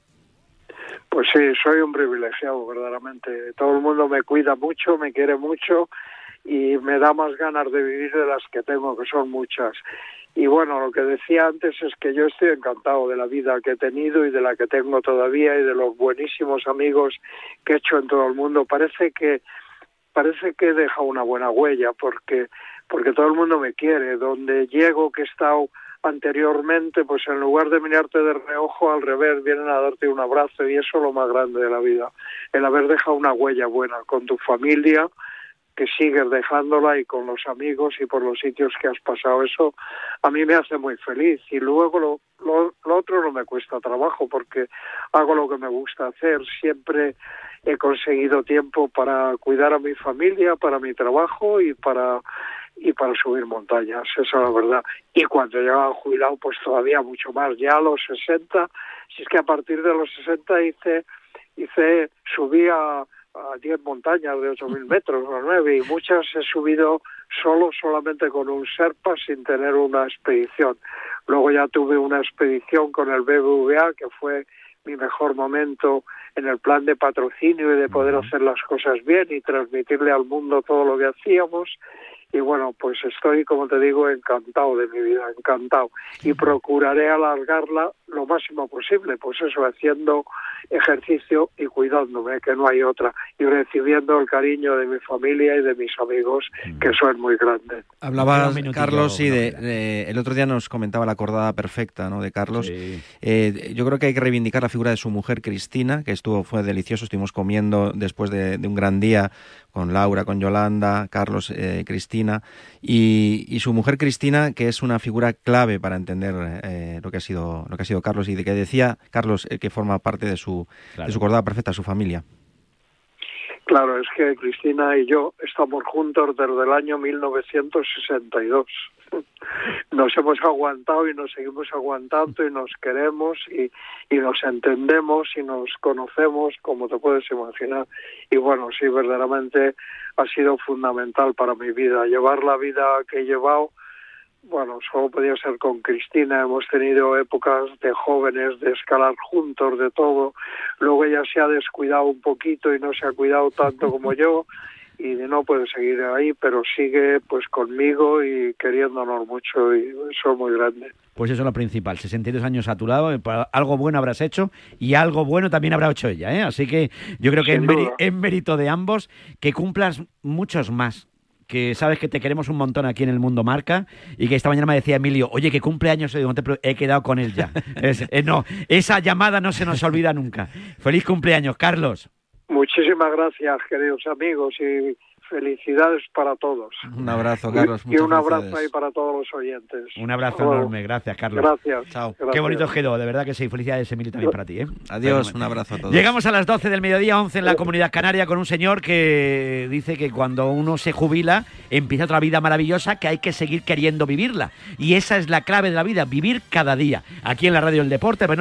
Speaker 23: Pues sí, soy un privilegiado, verdaderamente. Todo el mundo me cuida mucho, me quiere mucho y me da más ganas de vivir de las que tengo, que son muchas. Y bueno, lo que decía antes es que yo estoy encantado de la vida que he tenido y de la que tengo todavía y de los buenísimos amigos que he hecho en todo el mundo. Parece que parece que he dejado una buena huella porque porque todo el mundo me quiere. Donde llego, que he estado anteriormente, pues en lugar de mirarte de reojo, al revés, vienen a darte un abrazo y eso es lo más grande de la vida. El haber dejado una huella buena con tu familia, que sigues dejándola y con los amigos y por los sitios que has pasado. Eso a mí me hace muy feliz. Y luego lo, lo, lo otro no me cuesta trabajo porque hago lo que me gusta hacer. Siempre he conseguido tiempo para cuidar a mi familia, para mi trabajo y para y para subir montañas, eso es la verdad. Y cuando llegaba jubilado, pues todavía mucho más. Ya a los 60, si es que a partir de los 60 hice, hice subí a, a 10 montañas de 8.000 metros o 9 y muchas he subido solo, solamente con un Serpa sin tener una expedición. Luego ya tuve una expedición con el BBVA que fue mi mejor momento en el plan de patrocinio y de poder hacer las cosas bien y transmitirle al mundo todo lo que hacíamos. Y bueno, pues estoy, como te digo, encantado de mi vida, encantado. Y procuraré alargarla lo máximo posible, pues eso, haciendo ejercicio y cuidándome, que no hay otra, y recibiendo el cariño de mi familia y de mis amigos, que eso es muy grande.
Speaker 24: Hablaba Carlos, de, de- el otro día nos comentaba la acordada perfecta, ¿no? De Carlos. Eh, yo creo que hay que reivindicar la figura de su mujer Cristina, que estuvo fue delicioso. Estuvimos comiendo después de, de un gran día con Laura, con Yolanda, Carlos, eh, Cristina y, y su mujer Cristina, que es una figura clave para entender eh, lo que ha sido lo que ha sido Carlos y de que decía Carlos eh, que forma parte de su de su acordada perfecta, su familia.
Speaker 23: Claro, es que Cristina y yo estamos juntos desde el año 1962. Nos hemos aguantado y nos seguimos aguantando y nos queremos y, y nos entendemos y nos conocemos, como te puedes imaginar. Y bueno, sí, verdaderamente ha sido fundamental para mi vida. Llevar la vida que he llevado bueno, solo podía ser con Cristina. Hemos tenido épocas de jóvenes, de escalar juntos, de todo. Luego ella se ha descuidado un poquito y no se ha cuidado tanto como yo y no puede seguir ahí, pero sigue pues conmigo y queriéndonos mucho y eso es muy grande.
Speaker 10: Pues eso es lo principal, 62 años a tu lado, eh, algo bueno habrás hecho y algo bueno también habrá hecho ella, ¿eh? Así que yo creo que es,
Speaker 23: duda.
Speaker 10: es mérito de ambos que cumplas muchos más. Que sabes que te queremos un montón aquí en el Mundo Marca y que esta mañana me decía Emilio, oye, que cumpleaños he quedado con él ya. Es- eh, no, esa llamada no se nos olvida nunca. Feliz cumpleaños, Carlos.
Speaker 23: Muchísimas gracias, queridos amigos, y felicidades para todos.
Speaker 24: Un abrazo, Carlos.
Speaker 23: Y, un abrazo
Speaker 24: felicidades.
Speaker 23: ahí para todos los oyentes.
Speaker 10: Un abrazo enorme, gracias, Carlos.
Speaker 23: Gracias.
Speaker 24: Chao.
Speaker 10: Qué bonito quedó, de verdad que sí. Felicidades, Emilio, también para ti. ¿eh?
Speaker 24: Adiós, un abrazo a todos.
Speaker 10: Llegamos a las 12 del mediodía, 11 en la comunidad canaria, con un señor que dice que cuando uno se jubila empieza otra vida maravillosa que hay que seguir queriendo vivirla. Y esa es la clave de la vida, vivir cada día. Aquí en la Radio del Deporte, pero no